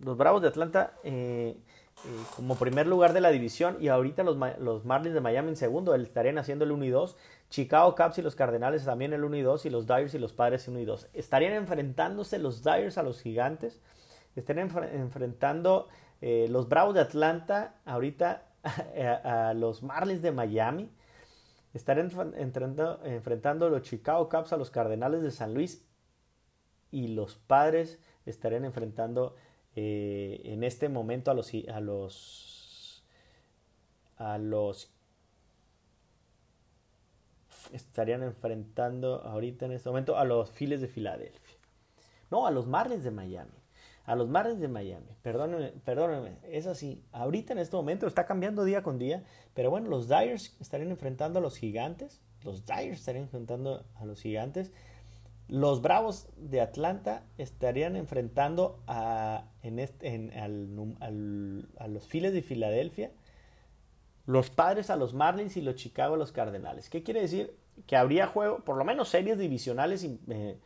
los Bravos de Atlanta eh, eh, como primer lugar de la división y ahorita los, los, Marlins de Miami en segundo, estarían haciendo el 1 y 2. Chicago Cubs y los Cardenales también el 1 y 2 y los Dyers y los Padres 1 y 2. Estarían enfrentándose los Dyers a los Gigantes. Estarían enfrentando eh, los Bravos de Atlanta ahorita a, los Marlins de Miami. Estarían enfrentando, enfrentando los Chicago Cubs a los Cardenales de San Luis y los Padres estarían enfrentando eh, en este momento a los, a los, a los estarían enfrentando ahorita en este momento a los Phillies de Filadelfia. No, a los Marlins de Miami. A los Marlins de Miami. Perdónenme, perdónenme. Es así. Ahorita en este momento está cambiando día con día. Pero bueno, los Dyers estarían enfrentando a los Gigantes. Los Dyers estarían enfrentando a los Gigantes. Los Bravos de Atlanta estarían enfrentando a, a los Phillies de Filadelfia, los Padres a los Marlins y los Chicago a los Cardenales. ¿Qué quiere decir? Que habría juego, por lo menos series divisionales, eh,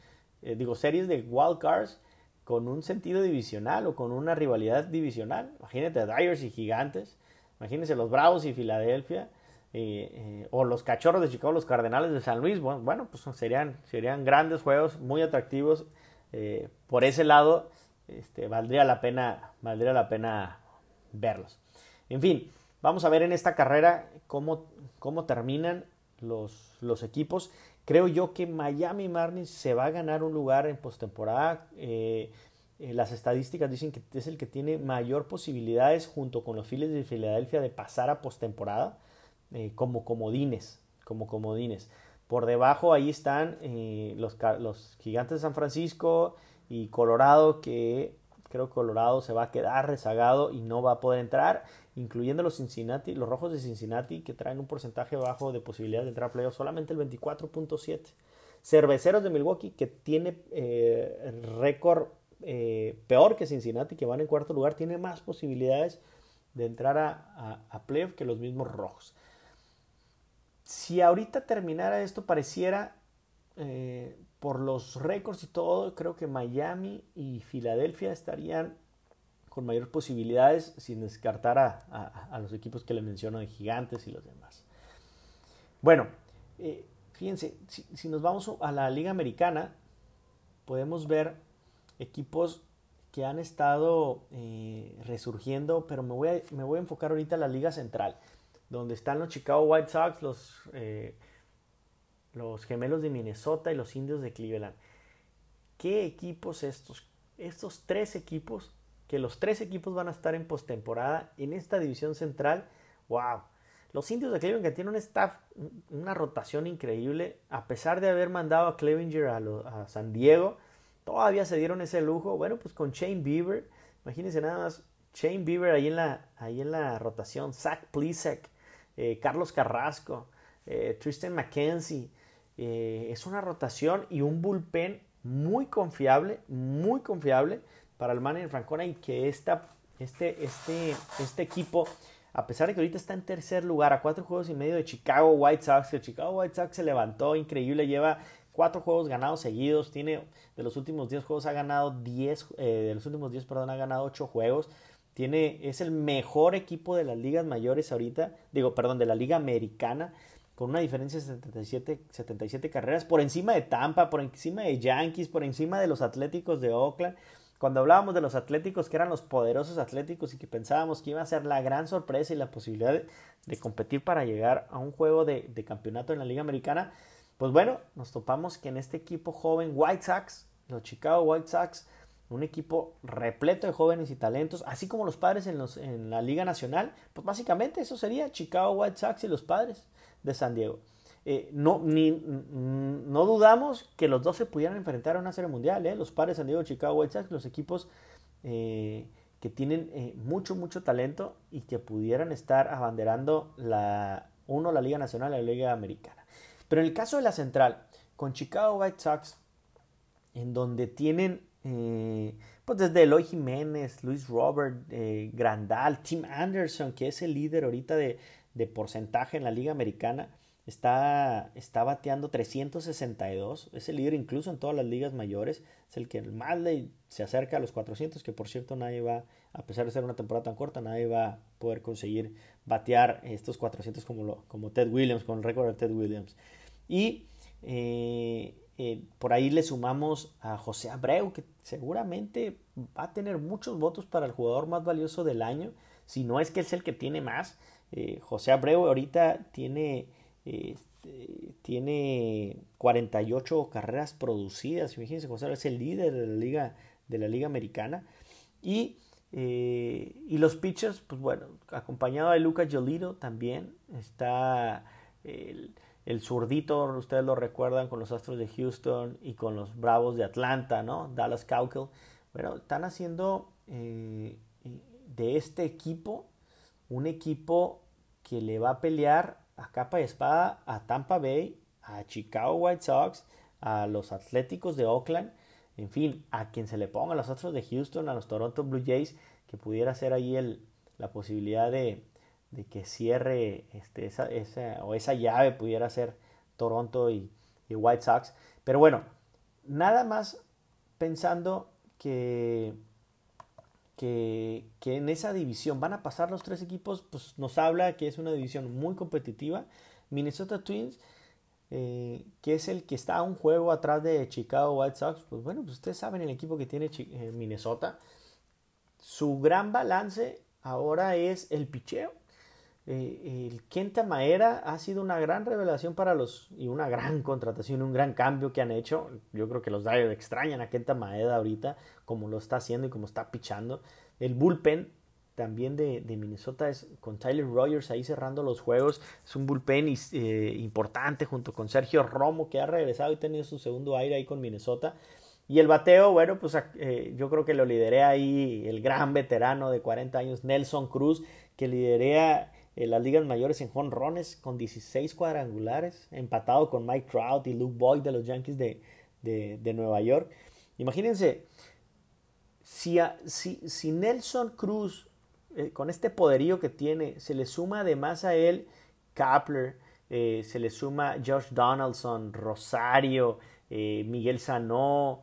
eh, digo, series de wild cards con un sentido divisional o con una rivalidad divisional. Imagínate Dyers y Gigantes, imagínense los Bravos y Filadelfia eh, eh, o los Cachorros de Chicago, los Cardenales de San Luis, bueno, pues serían, serían grandes juegos, muy atractivos. Eh, por ese lado, este, valdría, la pena, valdría la pena verlos. En fin, vamos a ver en esta carrera cómo, cómo terminan los, los equipos. Creo yo que Miami Marlins se va a ganar un lugar en postemporada. las estadísticas dicen que es el que tiene mayor posibilidades junto con los Phillies de Filadelfia de pasar a postemporada. Eh, como comodines, como comodines. Por debajo ahí están eh, los, los gigantes de San Francisco y Colorado, que creo que Colorado se va a quedar rezagado y no va a poder entrar, incluyendo los Cincinnati, los rojos de Cincinnati, que traen un porcentaje bajo de posibilidad de entrar a playoffs, solamente el 24.7. Cerveceros de Milwaukee, que tiene eh, récord peor que Cincinnati, que van en cuarto lugar, tiene más posibilidades de entrar a, a playoff que los mismos rojos si ahorita terminara esto, pareciera, eh, por los récords y todo, creo que Miami y Filadelfia estarían con mayores posibilidades sin descartar a, los equipos que le menciono de gigantes y los demás. Bueno, eh, fíjense, si, nos vamos a la Liga Americana, podemos ver equipos que han estado eh, resurgiendo, pero me voy, a, me voy a enfocar ahorita en la Liga Central donde están los Chicago White Sox, los, eh, los gemelos de Minnesota y los indios de Cleveland. qué equipos estos, estos tres equipos, que los tres equipos van a estar en postemporada en esta división central. ¡Wow! Los indios de Cleveland que tienen un staff, una rotación increíble, a pesar de haber mandado a Clevenger a, San Diego, todavía se dieron ese lujo. Bueno, pues con Shane Bieber, imagínense nada más, Shane Bieber ahí en la, ahí en la rotación, Zach eh, Carlos Carrasco, eh, Tristan McKenzie. Eh, es una rotación y un bullpen muy confiable, muy confiable para el manager Francona y que este, este, este equipo, a pesar de que ahorita está en tercer lugar a cuatro juegos y medio de Chicago White Sox, el Chicago White Sox se levantó increíble, lleva cuatro juegos ganados seguidos, tiene de los últimos 10 juegos ha ganado 10, eh, de los últimos 10, perdón, ha ganado 8 juegos. Tiene, es el mejor equipo de las ligas mayores ahorita, digo, perdón, de la liga americana con una diferencia de 77, 77 carreras, por encima de Tampa, por encima de Yankees, por encima de los Atléticos de Oakland. Cuando hablábamos de los Atléticos, que eran los poderosos Atléticos y que pensábamos que iba a ser la gran sorpresa y la posibilidad de, competir para llegar a un juego de, de, campeonato en la Liga Americana, pues bueno, nos topamos que en este equipo joven, White Sox, los Chicago White Sox, un equipo repleto de jóvenes y talentos, así como los padres en, la Liga Nacional, pues básicamente eso sería Chicago White Sox y los padres de San Diego. Eh, no, ni, no dudamos que los dos se pudieran enfrentar a una serie mundial, ¿eh? los padres de San Diego, Chicago White Sox, los equipos eh, que tienen mucho, mucho talento y que pudieran estar abanderando la, uno la Liga Nacional y la Liga Americana. Pero en el caso de la central, con Chicago White Sox, en donde tienen pues desde Eloy Jiménez, Luis Robert, Grandal, Tim Anderson, que es el líder ahorita de, de porcentaje en la Liga Americana. Está, está bateando 362, es el líder incluso en todas las ligas mayores, es el que más le, se acerca a los 400, que por cierto nadie va, a pesar de ser una temporada tan corta, nadie va a poder conseguir batear estos 400 como, lo, como Ted Williams, con el récord de Ted Williams. Y eh, eh, por ahí le sumamos a José Abreu, que seguramente va a tener muchos votos para el jugador más valioso del año, si no es que es el que tiene más. Eh, José Abreu ahorita tiene, este, tiene 48 carreras producidas. Imagínense, José Abreu es el líder de la liga, de la liga americana. Y, eh, y los pitchers, pues bueno, acompañado de Lucas Jolito también. Está el, el zurdito, ustedes lo recuerdan, con los Astros de Houston y con los Bravos de Atlanta, ¿no? Dallas Cowkill. Bueno, están haciendo eh, de este equipo un equipo que le va a pelear a capa y espada a Tampa Bay, a Chicago White Sox, a los Atléticos de Oakland, en fin, a quien se le ponga, a los Astros de Houston, a los Toronto Blue Jays, que pudiera ser ahí el, la posibilidad de, de que cierre este, esa, esa, o esa llave pudiera ser Toronto y, White Sox. Pero bueno, nada más pensando que que, en esa división van a pasar los tres equipos, pues nos habla que es una división muy competitiva. Minnesota Twins, eh, que es el que está a un juego atrás de Chicago White Sox, pues bueno, pues ustedes saben el equipo que tiene eh, Minnesota. Su gran balance ahora es el picheo. Eh, el Kenta Maera ha sido una gran revelación para los y una gran contratación, un gran cambio que han hecho. Yo creo que los Dyers extrañan a Kenta Maeda ahorita, como lo está haciendo y como está pichando. El bullpen también de, Minnesota es con Tyler Rogers ahí cerrando los juegos. Es un bullpen eh, importante junto con Sergio Romo que ha regresado y tenido su segundo aire ahí con Minnesota. Y el bateo, bueno, pues eh, yo creo que lo lideré ahí el gran veterano de 40 años, Nelson Cruz, que liderea en las ligas mayores en jonrones con 16 cuadrangulares, empatado con Mike Trout y Luke Boyd de los Yankees de, de, Nueva York. Imagínense, si, si, Nelson Cruz, eh, con este poderío que tiene, se le suma además a él Kapler, eh, se le suma Josh Donaldson, Rosario, eh, Miguel Sanó,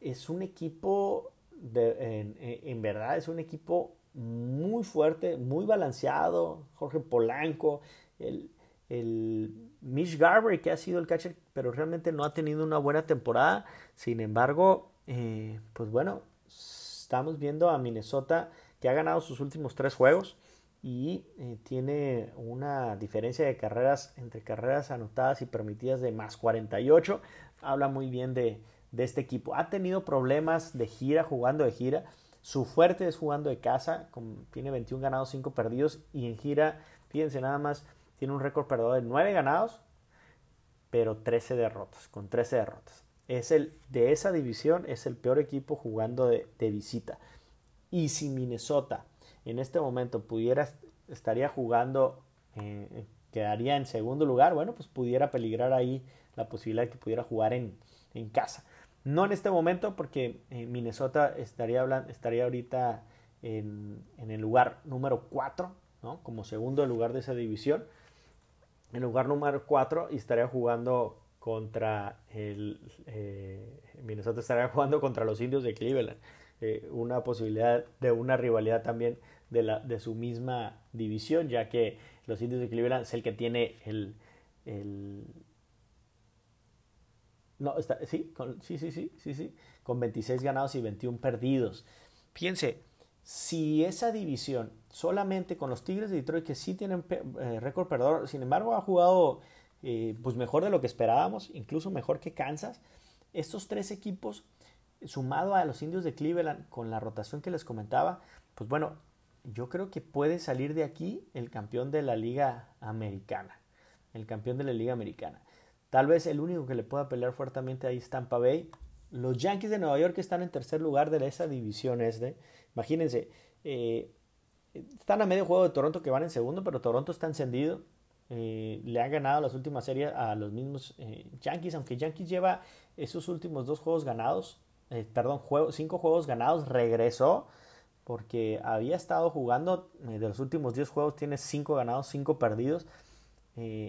es un equipo, en verdad, es un equipo muy fuerte, muy balanceado. Jorge Polanco, el, el Mitch Garber, que ha sido el catcher, pero realmente no ha tenido una buena temporada. Sin embargo, eh, pues bueno, estamos viendo a Minnesota que ha ganado sus últimos tres juegos y eh, tiene una diferencia de carreras entre carreras anotadas y permitidas de más 48 habla muy bien de, este equipo. Ha tenido problemas de gira, jugando de gira. Su fuerte es jugando de casa, tiene 21 ganados, 5 perdidos. Y en gira, fíjense nada más, tiene un récord perdedor de 9 ganados, pero 13 derrotas, con 13 derrotas. Es el, de esa división es el peor equipo jugando de, visita. Y si Minnesota en este momento pudiera, estaría jugando, eh, quedaría en segundo lugar, bueno, pues pudiera peligrar ahí la posibilidad de que pudiera jugar en, casa. No en este momento porque eh, Minnesota estaría, hablando, estaría ahorita en, en, el lugar número 4, ¿no? como segundo lugar de esa división en lugar número 4 y estaría jugando contra el eh, Minnesota estaría jugando contra los indios de Cleveland eh, una posibilidad de una rivalidad también de, la, de su misma división ya que los indios de Cleveland es el que tiene el, el no está sí con, sí sí sí sí con 26 ganados y 21 perdidos fíjense si esa división solamente con los Tigres de Detroit que sí tienen eh, récord perdedor, sin embargo ha jugado eh, pues mejor de lo que esperábamos, incluso mejor que Kansas, estos tres equipos sumado a los indios de Cleveland con la rotación que les comentaba, pues bueno, yo creo que puede salir de aquí el campeón de la liga americana, el campeón de la liga americana. Tal vez el único que le pueda pelear fuertemente ahí es Tampa Bay. Los Yankees de Nueva York están en tercer lugar de esa división este. Imagínense, eh, están a medio juego de Toronto que van en segundo, pero Toronto está encendido. Eh, le ha ganado las últimas series a los mismos eh, Yankees, aunque Yankees lleva esos últimos dos juegos ganados, perdón, cinco juegos ganados, regresó porque había estado jugando, de los últimos 10 juegos tiene cinco ganados, cinco perdidos.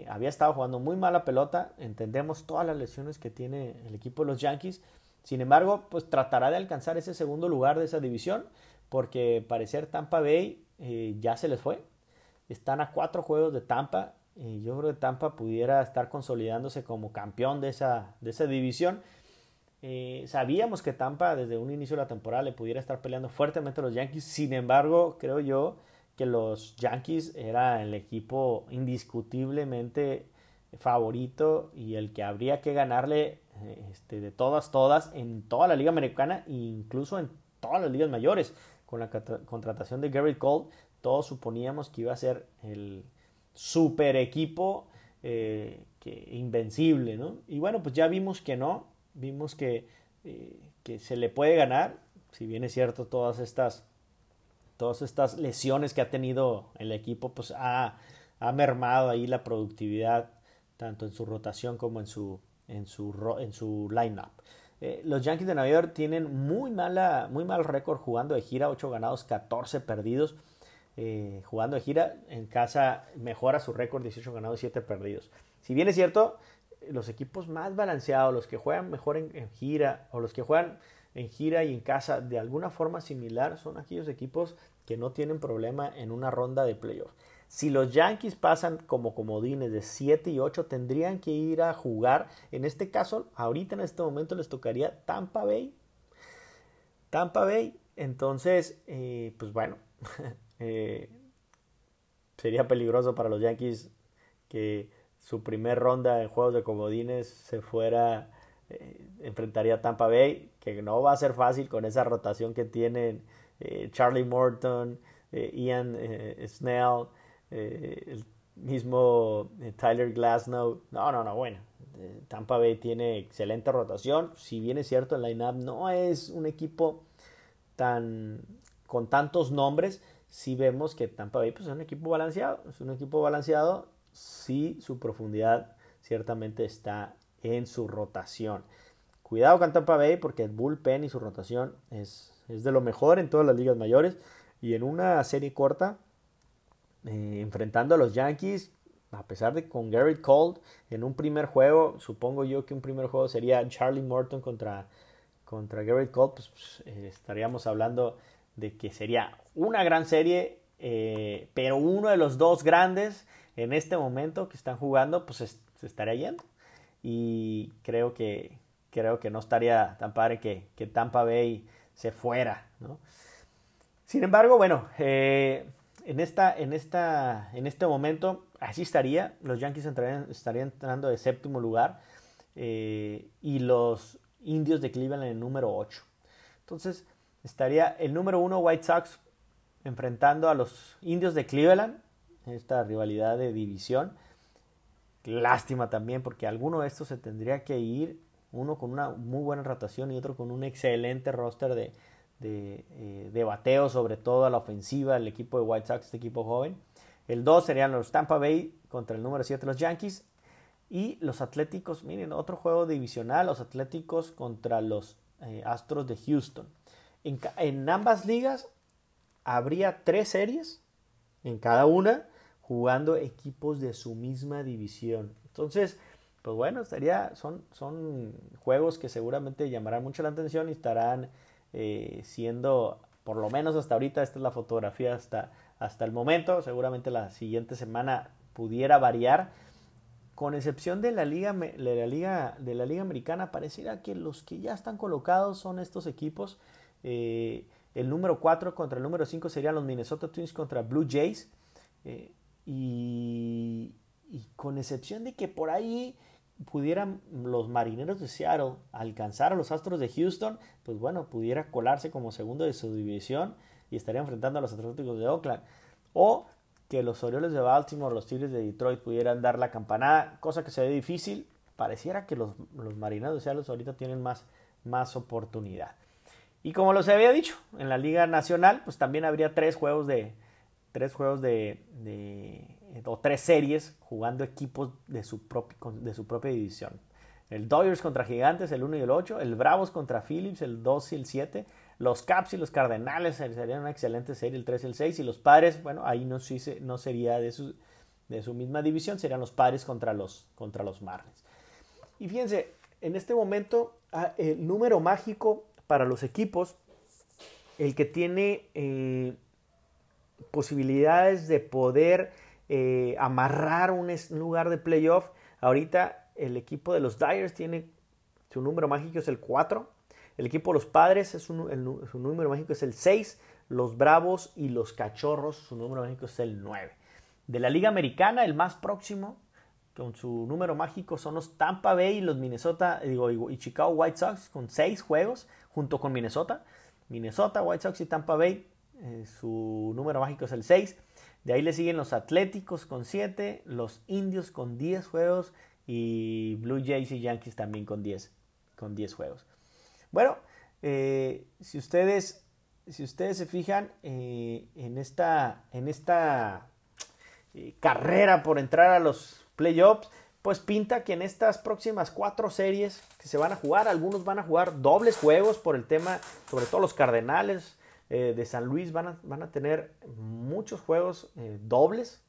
Había estado jugando muy mala pelota, entendemos todas las lesiones que tiene el equipo de los Yankees. Sin embargo, pues tratará de alcanzar ese segundo lugar de esa división porque parecer Tampa Bay eh, ya se les fue. Están a cuatro juegos de Tampa. Y yo creo que Tampa pudiera estar consolidándose como campeón de esa, de esa división. Eh, sabíamos que Tampa desde un inicio de la temporada le pudiera estar peleando fuertemente a los Yankees. Sin embargo, creo yo que los Yankees era el equipo indiscutiblemente favorito y el que habría que ganarle este, de todas, todas en toda la liga americana e incluso en todas las ligas mayores con la contratación de Gary Cole, todos suponíamos que iba a ser el super equipo eh, invencible, ¿no? Y bueno, pues ya vimos que no, vimos que, eh, que se le puede ganar, si bien es cierto todas estas, todas estas lesiones que ha tenido el equipo, pues ha, ha mermado ahí la productividad, tanto en su rotación como en su, en su, en su line-up. Eh, los Yankees de Nueva York tienen muy, mala, muy mal récord jugando de gira, 8 ganados, 14 perdidos. Eh, jugando de gira, en casa mejora su récord, 18 ganados, 7 perdidos. Si bien es cierto, los equipos más balanceados, los que juegan mejor en, gira o los que juegan en gira y en casa de alguna forma similar, son aquellos equipos que no tienen problema en una ronda de playoff. Si los Yankees pasan como comodines de 7 y 8, tendrían que ir a jugar. En este caso, ahorita en este momento les tocaría Tampa Bay. Tampa Bay. Entonces, eh, pues bueno, eh, sería peligroso para los Yankees que su primer ronda en juegos de comodines se fuera, eh, enfrentaría a Tampa Bay, que no va a ser fácil con esa rotación que tienen Charlie Morton, Ian Snell. Eh, el mismo eh, Tyler Glasnow. No, no, no, bueno. Eh, Tampa Bay tiene excelente rotación. Si bien es cierto, el line-up no es un equipo tan con tantos nombres. Si vemos que Tampa Bay pues, es un equipo balanceado. Es un equipo balanceado. Si su profundidad ciertamente está en su rotación. Cuidado con Tampa Bay porque el bullpen y su rotación es, es de lo mejor en todas las ligas mayores. Y en una serie corta, eh, enfrentando a los Yankees, a pesar de con Gary Cole en un primer juego, supongo yo que un primer juego sería Charlie Morton contra, contra Garrett Cole, pues, pues eh, estaríamos hablando de que sería una gran serie, eh, pero uno de los dos grandes en este momento que están jugando, pues se estaría yendo. Y creo que, creo que no estaría tan padre que, que Tampa Bay se fuera, ¿no? Sin embargo, bueno, eh, en, esta, en, esta, en este momento así estaría. Los Yankees estarían, entrando de séptimo lugar. eh, y los indios de Cleveland en número 8. Entonces estaría el número 1 White Sox enfrentando a los indios de Cleveland, esta rivalidad de división. Lástima también porque alguno de estos se tendría que ir, uno con una muy buena rotación y otro con un excelente roster de, de, eh, bateo, sobre todo a la ofensiva, el equipo de White Sox, este equipo joven. El 2 serían los Tampa Bay contra el número 7 los Yankees. Y los Atléticos, miren, otro juego divisional, los Atléticos contra los eh, Astros de Houston. En, en, ambas ligas habría tres series, en cada una, jugando equipos de su misma división. Entonces, pues bueno, estaría, son, son juegos que seguramente llamarán mucho la atención y estarán eh, siendo, por lo menos hasta ahorita, esta es la fotografía hasta, hasta el momento. Seguramente la siguiente semana pudiera variar. Con excepción de la liga de la liga de la liga americana, pareciera que los que ya están colocados son estos equipos. Eh, el número 4 contra el número 5 serían los Minnesota Twins contra Blue Jays. Eh, y, y, con excepción de que por ahí pudieran los marineros de Seattle alcanzar a los Astros de Houston, pues bueno, pudiera colarse como segundo de su división y estaría enfrentando a los Atléticos de Oakland. O que los Orioles de Baltimore, los Tigres de Detroit pudieran dar la campanada, cosa que se ve difícil. Pareciera que los, los marineros de Seattle ahorita tienen más, más oportunidad. Y como los había dicho, en la Liga Nacional, pues también habría tres juegos de. Tres juegos de. de o tres series jugando equipos de su, de su propia división. El Dodgers contra Gigantes, el 1 y el 8. El Bravos contra Phillips, el 2 y el 7. Los Caps y los Cardenales serían una excelente serie, el 3 y el 6. Y los Padres, bueno, ahí no, no sería de su, de su misma división, serían los Padres contra los, contra los Marlins. Y fíjense, en este momento, ah, el número mágico para los equipos, el que tiene eh, posibilidades de poder eh, amarrar un lugar de playoff, ahorita el equipo de los Dyers tiene su número mágico es el 4 el equipo de los padres, es su número mágico es el 6. Los Bravos y los Cachorros, su número mágico es el 9. De la Liga Americana, el más próximo, con su número mágico, son los Tampa Bay y los Minnesota, digo, y Chicago White Sox, con 6 juegos, junto con Minnesota. Minnesota, White Sox y Tampa Bay, eh, su número mágico es el 6. De ahí le siguen los Atléticos con 7, los Indios con 10 juegos y Blue Jays y Yankees también con 10, con 10 juegos. Bueno, eh, si, ustedes, si ustedes se fijan eh, en esta, en esta carrera por entrar a los playoffs, pues pinta que en estas próximas cuatro series que se van a jugar, algunos van a jugar dobles juegos por el tema, sobre todo los Cardenales de San Luis van a, tener muchos juegos dobles,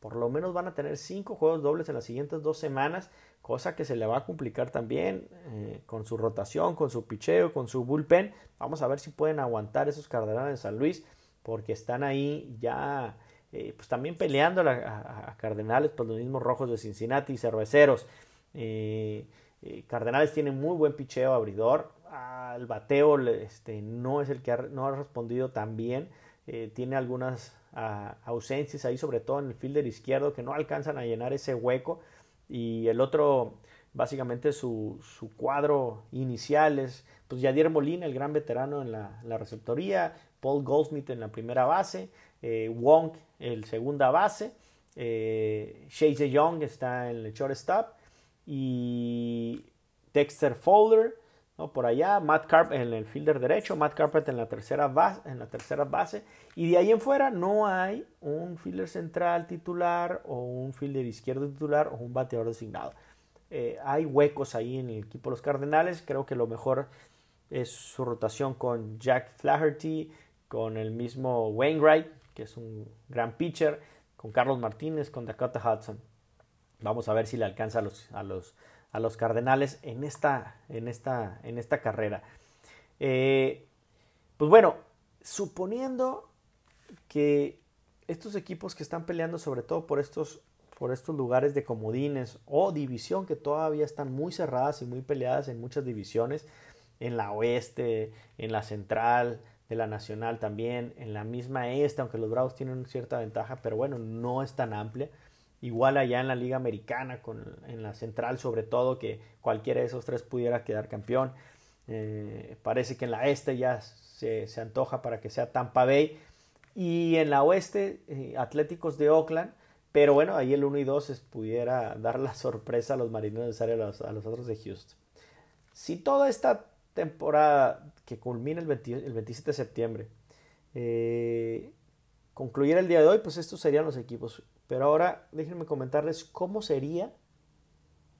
por lo menos van a tener cinco juegos dobles en las siguientes dos semanas cosa que se le va a complicar también eh, con su rotación, con su picheo, con su bullpen. Vamos a ver si pueden aguantar esos Cardenales de San Luis, porque están ahí ya, eh, pues también peleando a, Cardenales, por los mismos rojos de Cincinnati y cerveceros. Eh, Cardenales tienen muy buen picheo abridor. El bateo este, no es el que no ha respondido tan bien. tiene algunas ah, ausencias ahí, sobre todo en el fielder izquierdo, que no alcanzan a llenar ese hueco. Y el otro, básicamente su, su cuadro inicial es pues Yadier Molina, el gran veterano en la, receptoría, Paul Goldsmith en la primera base, eh, Wong el segunda base, eh, Young está en el shortstop y Dexter Fowler ¿no? por allá, Matt Carpet en el fielder derecho, Matt Carpet en la tercera base, en la tercera base y de ahí en fuera no hay un fielder central titular o un fielder izquierdo titular o un bateador designado. Eh, hay huecos ahí en el equipo de los Cardenales. Creo que lo mejor es su rotación con Jack Flaherty, con el mismo Wainwright, que es un gran pitcher, con Carlos Martínez, con Dakota Hudson. Vamos a ver si le alcanza a los, a los, a los Cardenales en esta, en esta, en esta carrera. Eh, pues bueno, suponiendo que estos equipos que están peleando sobre todo por estos, por estos lugares de comodines o división que todavía están muy cerradas y muy peleadas en muchas divisiones, en la oeste, en la central, de la nacional también, en la misma este, aunque los Bravos tienen cierta ventaja, pero bueno, no es tan amplia. Igual allá en la Liga Americana, con, en la central sobre todo, que cualquiera de esos tres pudiera quedar campeón. Eh, parece que en la este ya se, antoja para que sea Tampa Bay. Y en la oeste, eh, Atléticos de Oakland. Pero bueno, ahí el 1 y 2 pudiera dar la sorpresa a los marineros de a a los otros de Houston. Si toda esta temporada que culmina el, el 27 de septiembre eh, concluyera el día de hoy, pues estos serían los equipos. Pero ahora déjenme comentarles cómo sería,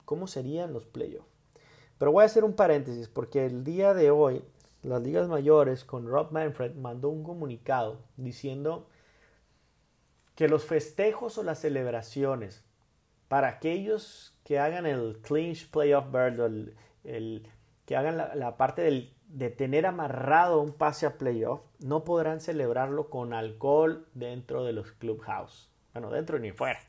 cómo serían los playoffs. Pero voy a hacer un paréntesis porque el día de hoy las ligas mayores con Rob Manfred mandó un comunicado diciendo que los festejos o las celebraciones para aquellos que hagan el clinch playoff bird, que hagan la, parte de tener amarrado un pase a playoff, no podrán celebrarlo con alcohol dentro de los clubhouse. Bueno, dentro ni fuera.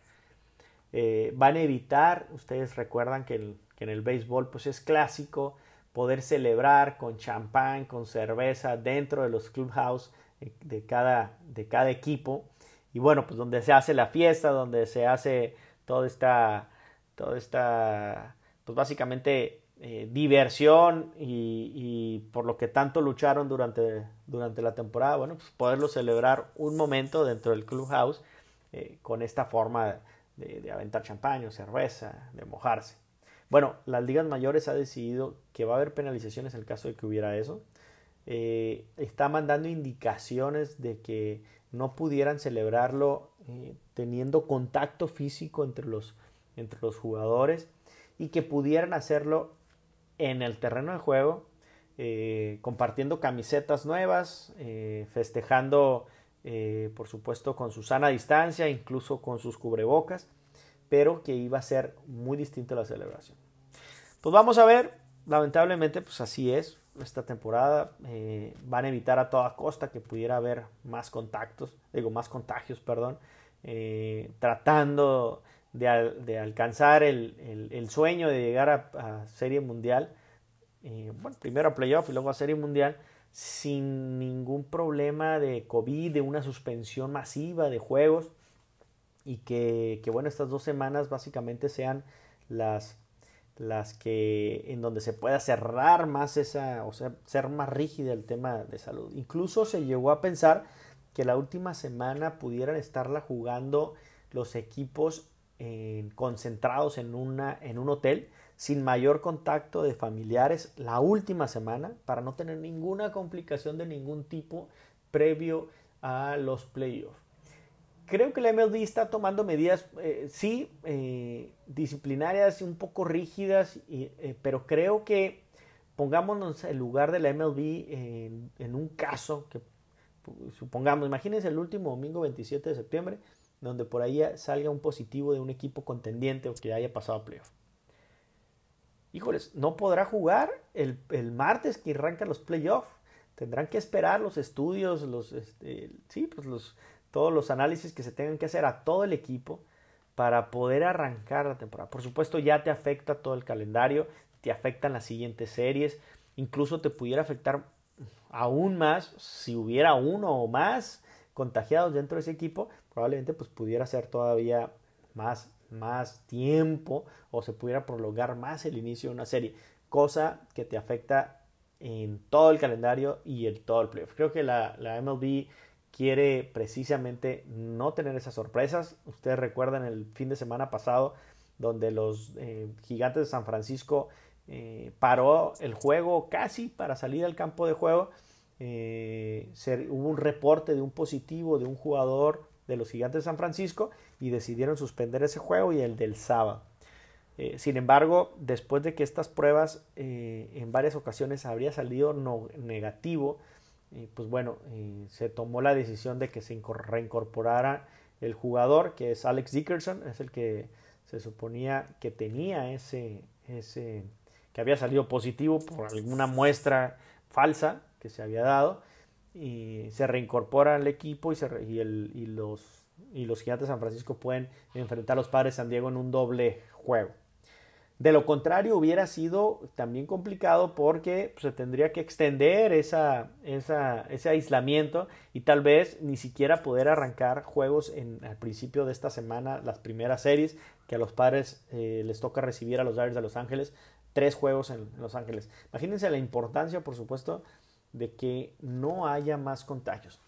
Eh, van a evitar, ustedes recuerdan que, en el béisbol pues es clásico poder celebrar con champán, con cerveza dentro de los clubhouse de cada, de cada equipo. Y bueno, pues donde se hace la fiesta, donde se hace toda esta, toda esta, pues básicamente eh, diversión y, por lo que tanto lucharon durante, durante la temporada, bueno, pues poderlo celebrar un momento dentro del clubhouse eh, con esta forma de, de aventar champán o cerveza, de mojarse. Bueno, las ligas mayores ha decidido que va a haber penalizaciones en el caso de que hubiera eso. Eh, está mandando indicaciones de que no pudieran celebrarlo eh, teniendo contacto físico entre los, entre los jugadores y que pudieran hacerlo en el terreno de juego, compartiendo camisetas nuevas, festejando, por supuesto, con su sana distancia, incluso con sus cubrebocas pero que iba a ser muy distinta la celebración. Pues vamos a ver, lamentablemente, pues así es esta temporada. Eh, van a evitar a toda costa que pudiera haber más contactos, digo, más contagios, perdón, eh, tratando de, alcanzar el, sueño de llegar a, Serie Mundial. Eh, bueno, primero a playoff y luego a Serie Mundial sin ningún problema de COVID, de una suspensión masiva de juegos y que, bueno, estas dos semanas básicamente sean las, las que en donde se pueda cerrar más esa, o sea, ser más rígida el tema de salud. Incluso se llegó a pensar que la última semana pudieran estarla jugando los equipos concentrados en, una, en un hotel sin mayor contacto de familiares la última semana para no tener ninguna complicación de ningún tipo previo a los playoffs creo que la MLB está tomando medidas, eh, sí, eh, disciplinarias y un poco rígidas, eh, pero creo que pongámonos el lugar de la MLB en, un caso que supongamos, imagínense el último domingo 27 de septiembre, donde por ahí salga un positivo de un equipo contendiente o que haya pasado a playoff. Híjoles, no podrá jugar el, martes que arrancan los playoffs. Tendrán que esperar los estudios, los, este, sí, pues los, todos los análisis que se tengan que hacer a todo el equipo para poder arrancar la temporada. Por supuesto ya te afecta todo el calendario, te afectan las siguientes series, incluso te pudiera afectar aún más si hubiera uno o más contagiados dentro de ese equipo, probablemente pues pudiera ser todavía más, más tiempo o se pudiera prolongar más el inicio de una serie, cosa que te afecta en todo el calendario y en todo el playoff. Creo que la, la MLB quiere precisamente no tener esas sorpresas. Ustedes recuerdan el fin de semana pasado donde los eh, gigantes de San Francisco eh, paró el juego casi para salir al campo de juego. Eh, hubo un reporte de un positivo de un jugador de los gigantes de San Francisco y decidieron suspender ese juego y el del sábado. sin embargo, después de que estas pruebas en varias ocasiones habría salido no, negativo, pues bueno, se tomó la decisión de que se reincorporara el jugador, que es Alex Dickerson, es el que se suponía que tenía ese, ese, que había salido positivo por alguna muestra falsa que se había dado, y se reincorpora al equipo y, se, y, el, y, los, y los gigantes de San Francisco pueden enfrentar a los padres de San Diego en un doble juego. De lo contrario, hubiera sido también complicado porque pues, se tendría que extender esa, ese aislamiento y tal vez ni siquiera poder arrancar juegos en, al principio de esta semana, las primeras series, que a los padres eh, les toca recibir a los Dodgers de Los Ángeles, tres juegos en, Los Ángeles. Imagínense la importancia, por supuesto, de que no haya más contagios.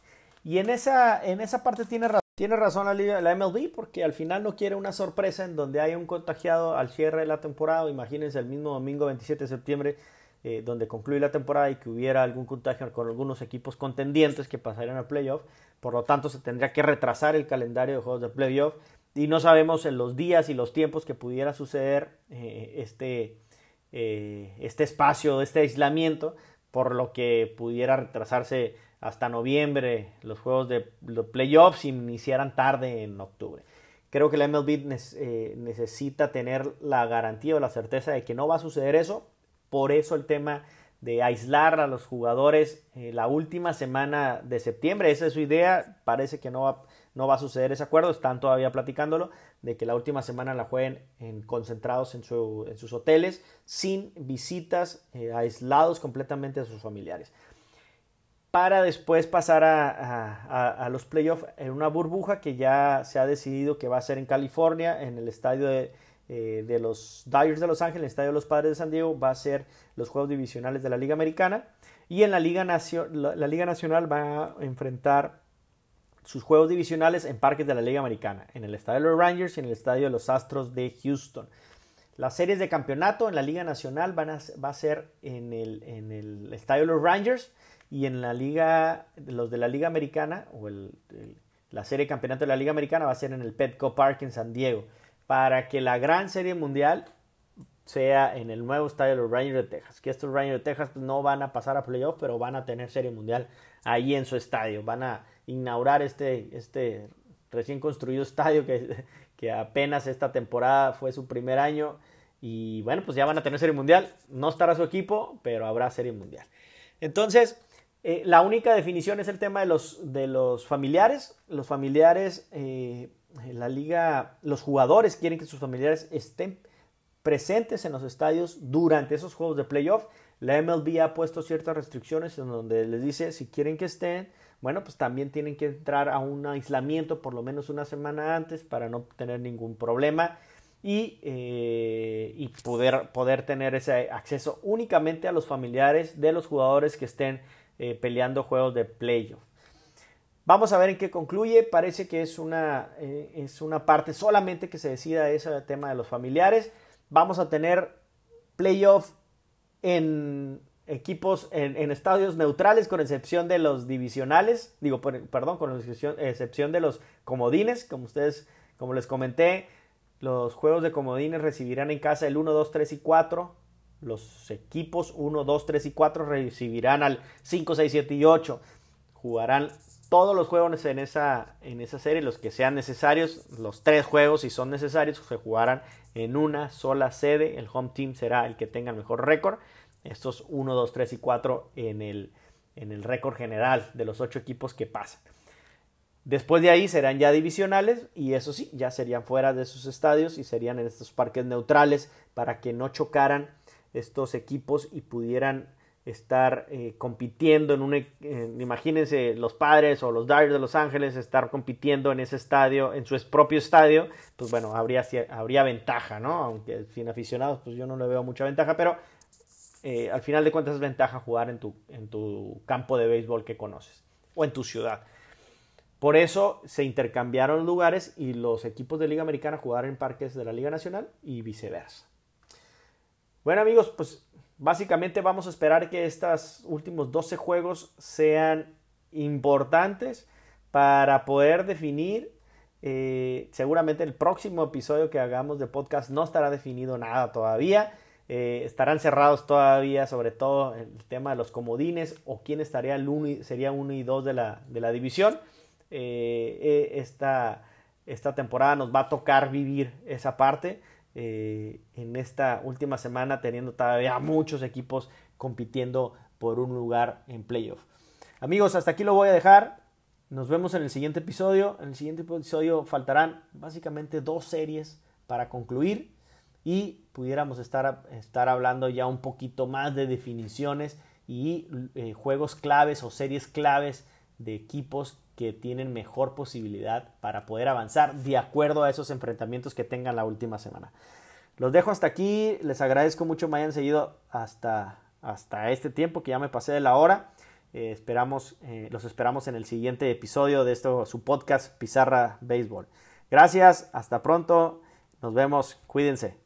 Y en esa, en esa parte tiene razón. Tiene razón la, la MLB porque al final no quiere una sorpresa en donde haya un contagiado al cierre de la temporada. Imagínense el mismo domingo 27 de septiembre eh, donde concluye la temporada y que hubiera algún contagio con algunos equipos contendientes que pasarían al playoff. Por lo tanto se tendría que retrasar el calendario de juegos de playoff y no sabemos en los días y los tiempos que pudiera suceder eh, este, eh, este espacio, este aislamiento, por lo que pudiera retrasarse hasta noviembre los juegos de los playoffs iniciaran tarde en octubre. Creo que la MLB eh, necesita tener la garantía o la certeza de que no va a suceder eso. Por eso el tema de aislar a los jugadores eh, la última semana de septiembre. Esa es su idea. Parece que no va, no va a suceder ese acuerdo. Están todavía platicándolo de que la última semana la jueguen en, concentrados en, sus hoteles, sin visitas, eh, aislados completamente de sus familiares para después pasar a, los playoffs en una burbuja que ya se ha decidido que va a ser en California, en el estadio de, eh, los Dyers de Los Ángeles, el estadio de los Padres de San Diego, va a ser los juegos divisionales de la Liga Americana. Y en la Liga, la, Liga Nacional va a enfrentar sus juegos divisionales en parques de la Liga Americana, en el estadio de los Rangers y en el estadio de los Astros de Houston. Las series de campeonato en la Liga Nacional van a, va a ser en el, en el estadio de los Rangers y en la liga, los de la Liga Americana, o la serie de campeonato de la Liga Americana va a ser en el Petco Park en San Diego, para que la gran serie mundial sea en el nuevo estadio de los Rangers de Texas. Que estos Rangers de Texas no van a pasar a playoff, pero van a tener serie mundial ahí en su estadio. Van a inaugurar este, este recién construido estadio que, que apenas esta temporada fue su primer año. Y bueno, pues ya van a tener serie mundial. No estará su equipo, pero habrá serie mundial. Entonces, eh, la única definición es el tema de los, de los familiares. Los familiares, eh, la liga, los jugadores quieren que sus familiares estén presentes en los estadios durante esos juegos de playoff. La MLB ha puesto ciertas restricciones en donde les dice si quieren que estén, bueno, pues también tienen que entrar a un aislamiento por lo menos una semana antes para no tener ningún problema y, eh, y poder, poder tener ese acceso únicamente a los familiares de los jugadores que estén eh, peleando juegos de playoff. Vamos a ver en qué concluye. Parece que es una, eh, es una parte solamente que se decida ese tema de los familiares. Vamos a tener playoff en equipos, en, estadios neutrales, con excepción de los divisionales. Digo, perdón, con excepción, excepción de los comodines. Como ustedes, como les comenté, los juegos de comodines recibirán en casa el 1, 2, 3 y 4 los equipos 1, 2, 3 y 4 recibirán al 5, 6, 7 y 8. Jugarán todos los juegos en esa, serie, los que sean necesarios, los tres juegos si son necesarios, se jugarán en una sola sede. El home team será el que tenga el mejor récord. Estos 1, 2, 3 y 4 en el, en el récord general de los ocho equipos que pasan. Después de ahí serán ya divisionales y eso sí, ya serían fuera de sus estadios y serían en estos parques neutrales para que no chocaran estos equipos y pudieran estar eh, compitiendo en un eh, imagínense los padres o los Dyers de Los Ángeles estar compitiendo en ese estadio en su propio estadio pues bueno habría habría ventaja no aunque sin aficionados pues yo no le veo mucha ventaja pero eh, al final de cuentas es ventaja jugar en tu en tu campo de béisbol que conoces o en tu ciudad. Por eso se intercambiaron lugares y los equipos de Liga Americana jugaron en parques de la Liga Nacional y viceversa bueno amigos, pues básicamente vamos a esperar que estos últimos 12 juegos sean importantes para poder definir. Eh, seguramente el próximo episodio que hagamos de podcast no estará definido nada todavía. Eh, estarán cerrados todavía, sobre todo el tema de los comodines o quién estaría el uno sería uno y dos de la, de la división. Eh, esta, esta temporada nos va a tocar vivir esa parte. Eh, en esta última semana teniendo todavía muchos equipos compitiendo por un lugar en playoff. Amigos, hasta aquí lo voy a dejar. Nos vemos en el siguiente episodio. En el siguiente episodio faltarán básicamente dos series para concluir. y pudiéramos estar, estar hablando ya un poquito más de definiciones y eh, juegos claves o series claves de equipos que tienen mejor posibilidad para poder avanzar de acuerdo a esos enfrentamientos que tengan la última semana. Los dejo hasta aquí, les agradezco mucho me hayan seguido hasta, hasta este tiempo que ya me pasé de la hora. Eh, esperamos, eh, los esperamos en el siguiente episodio de esto, su podcast Pizarra Béisbol. Gracias, hasta pronto, nos vemos, cuídense.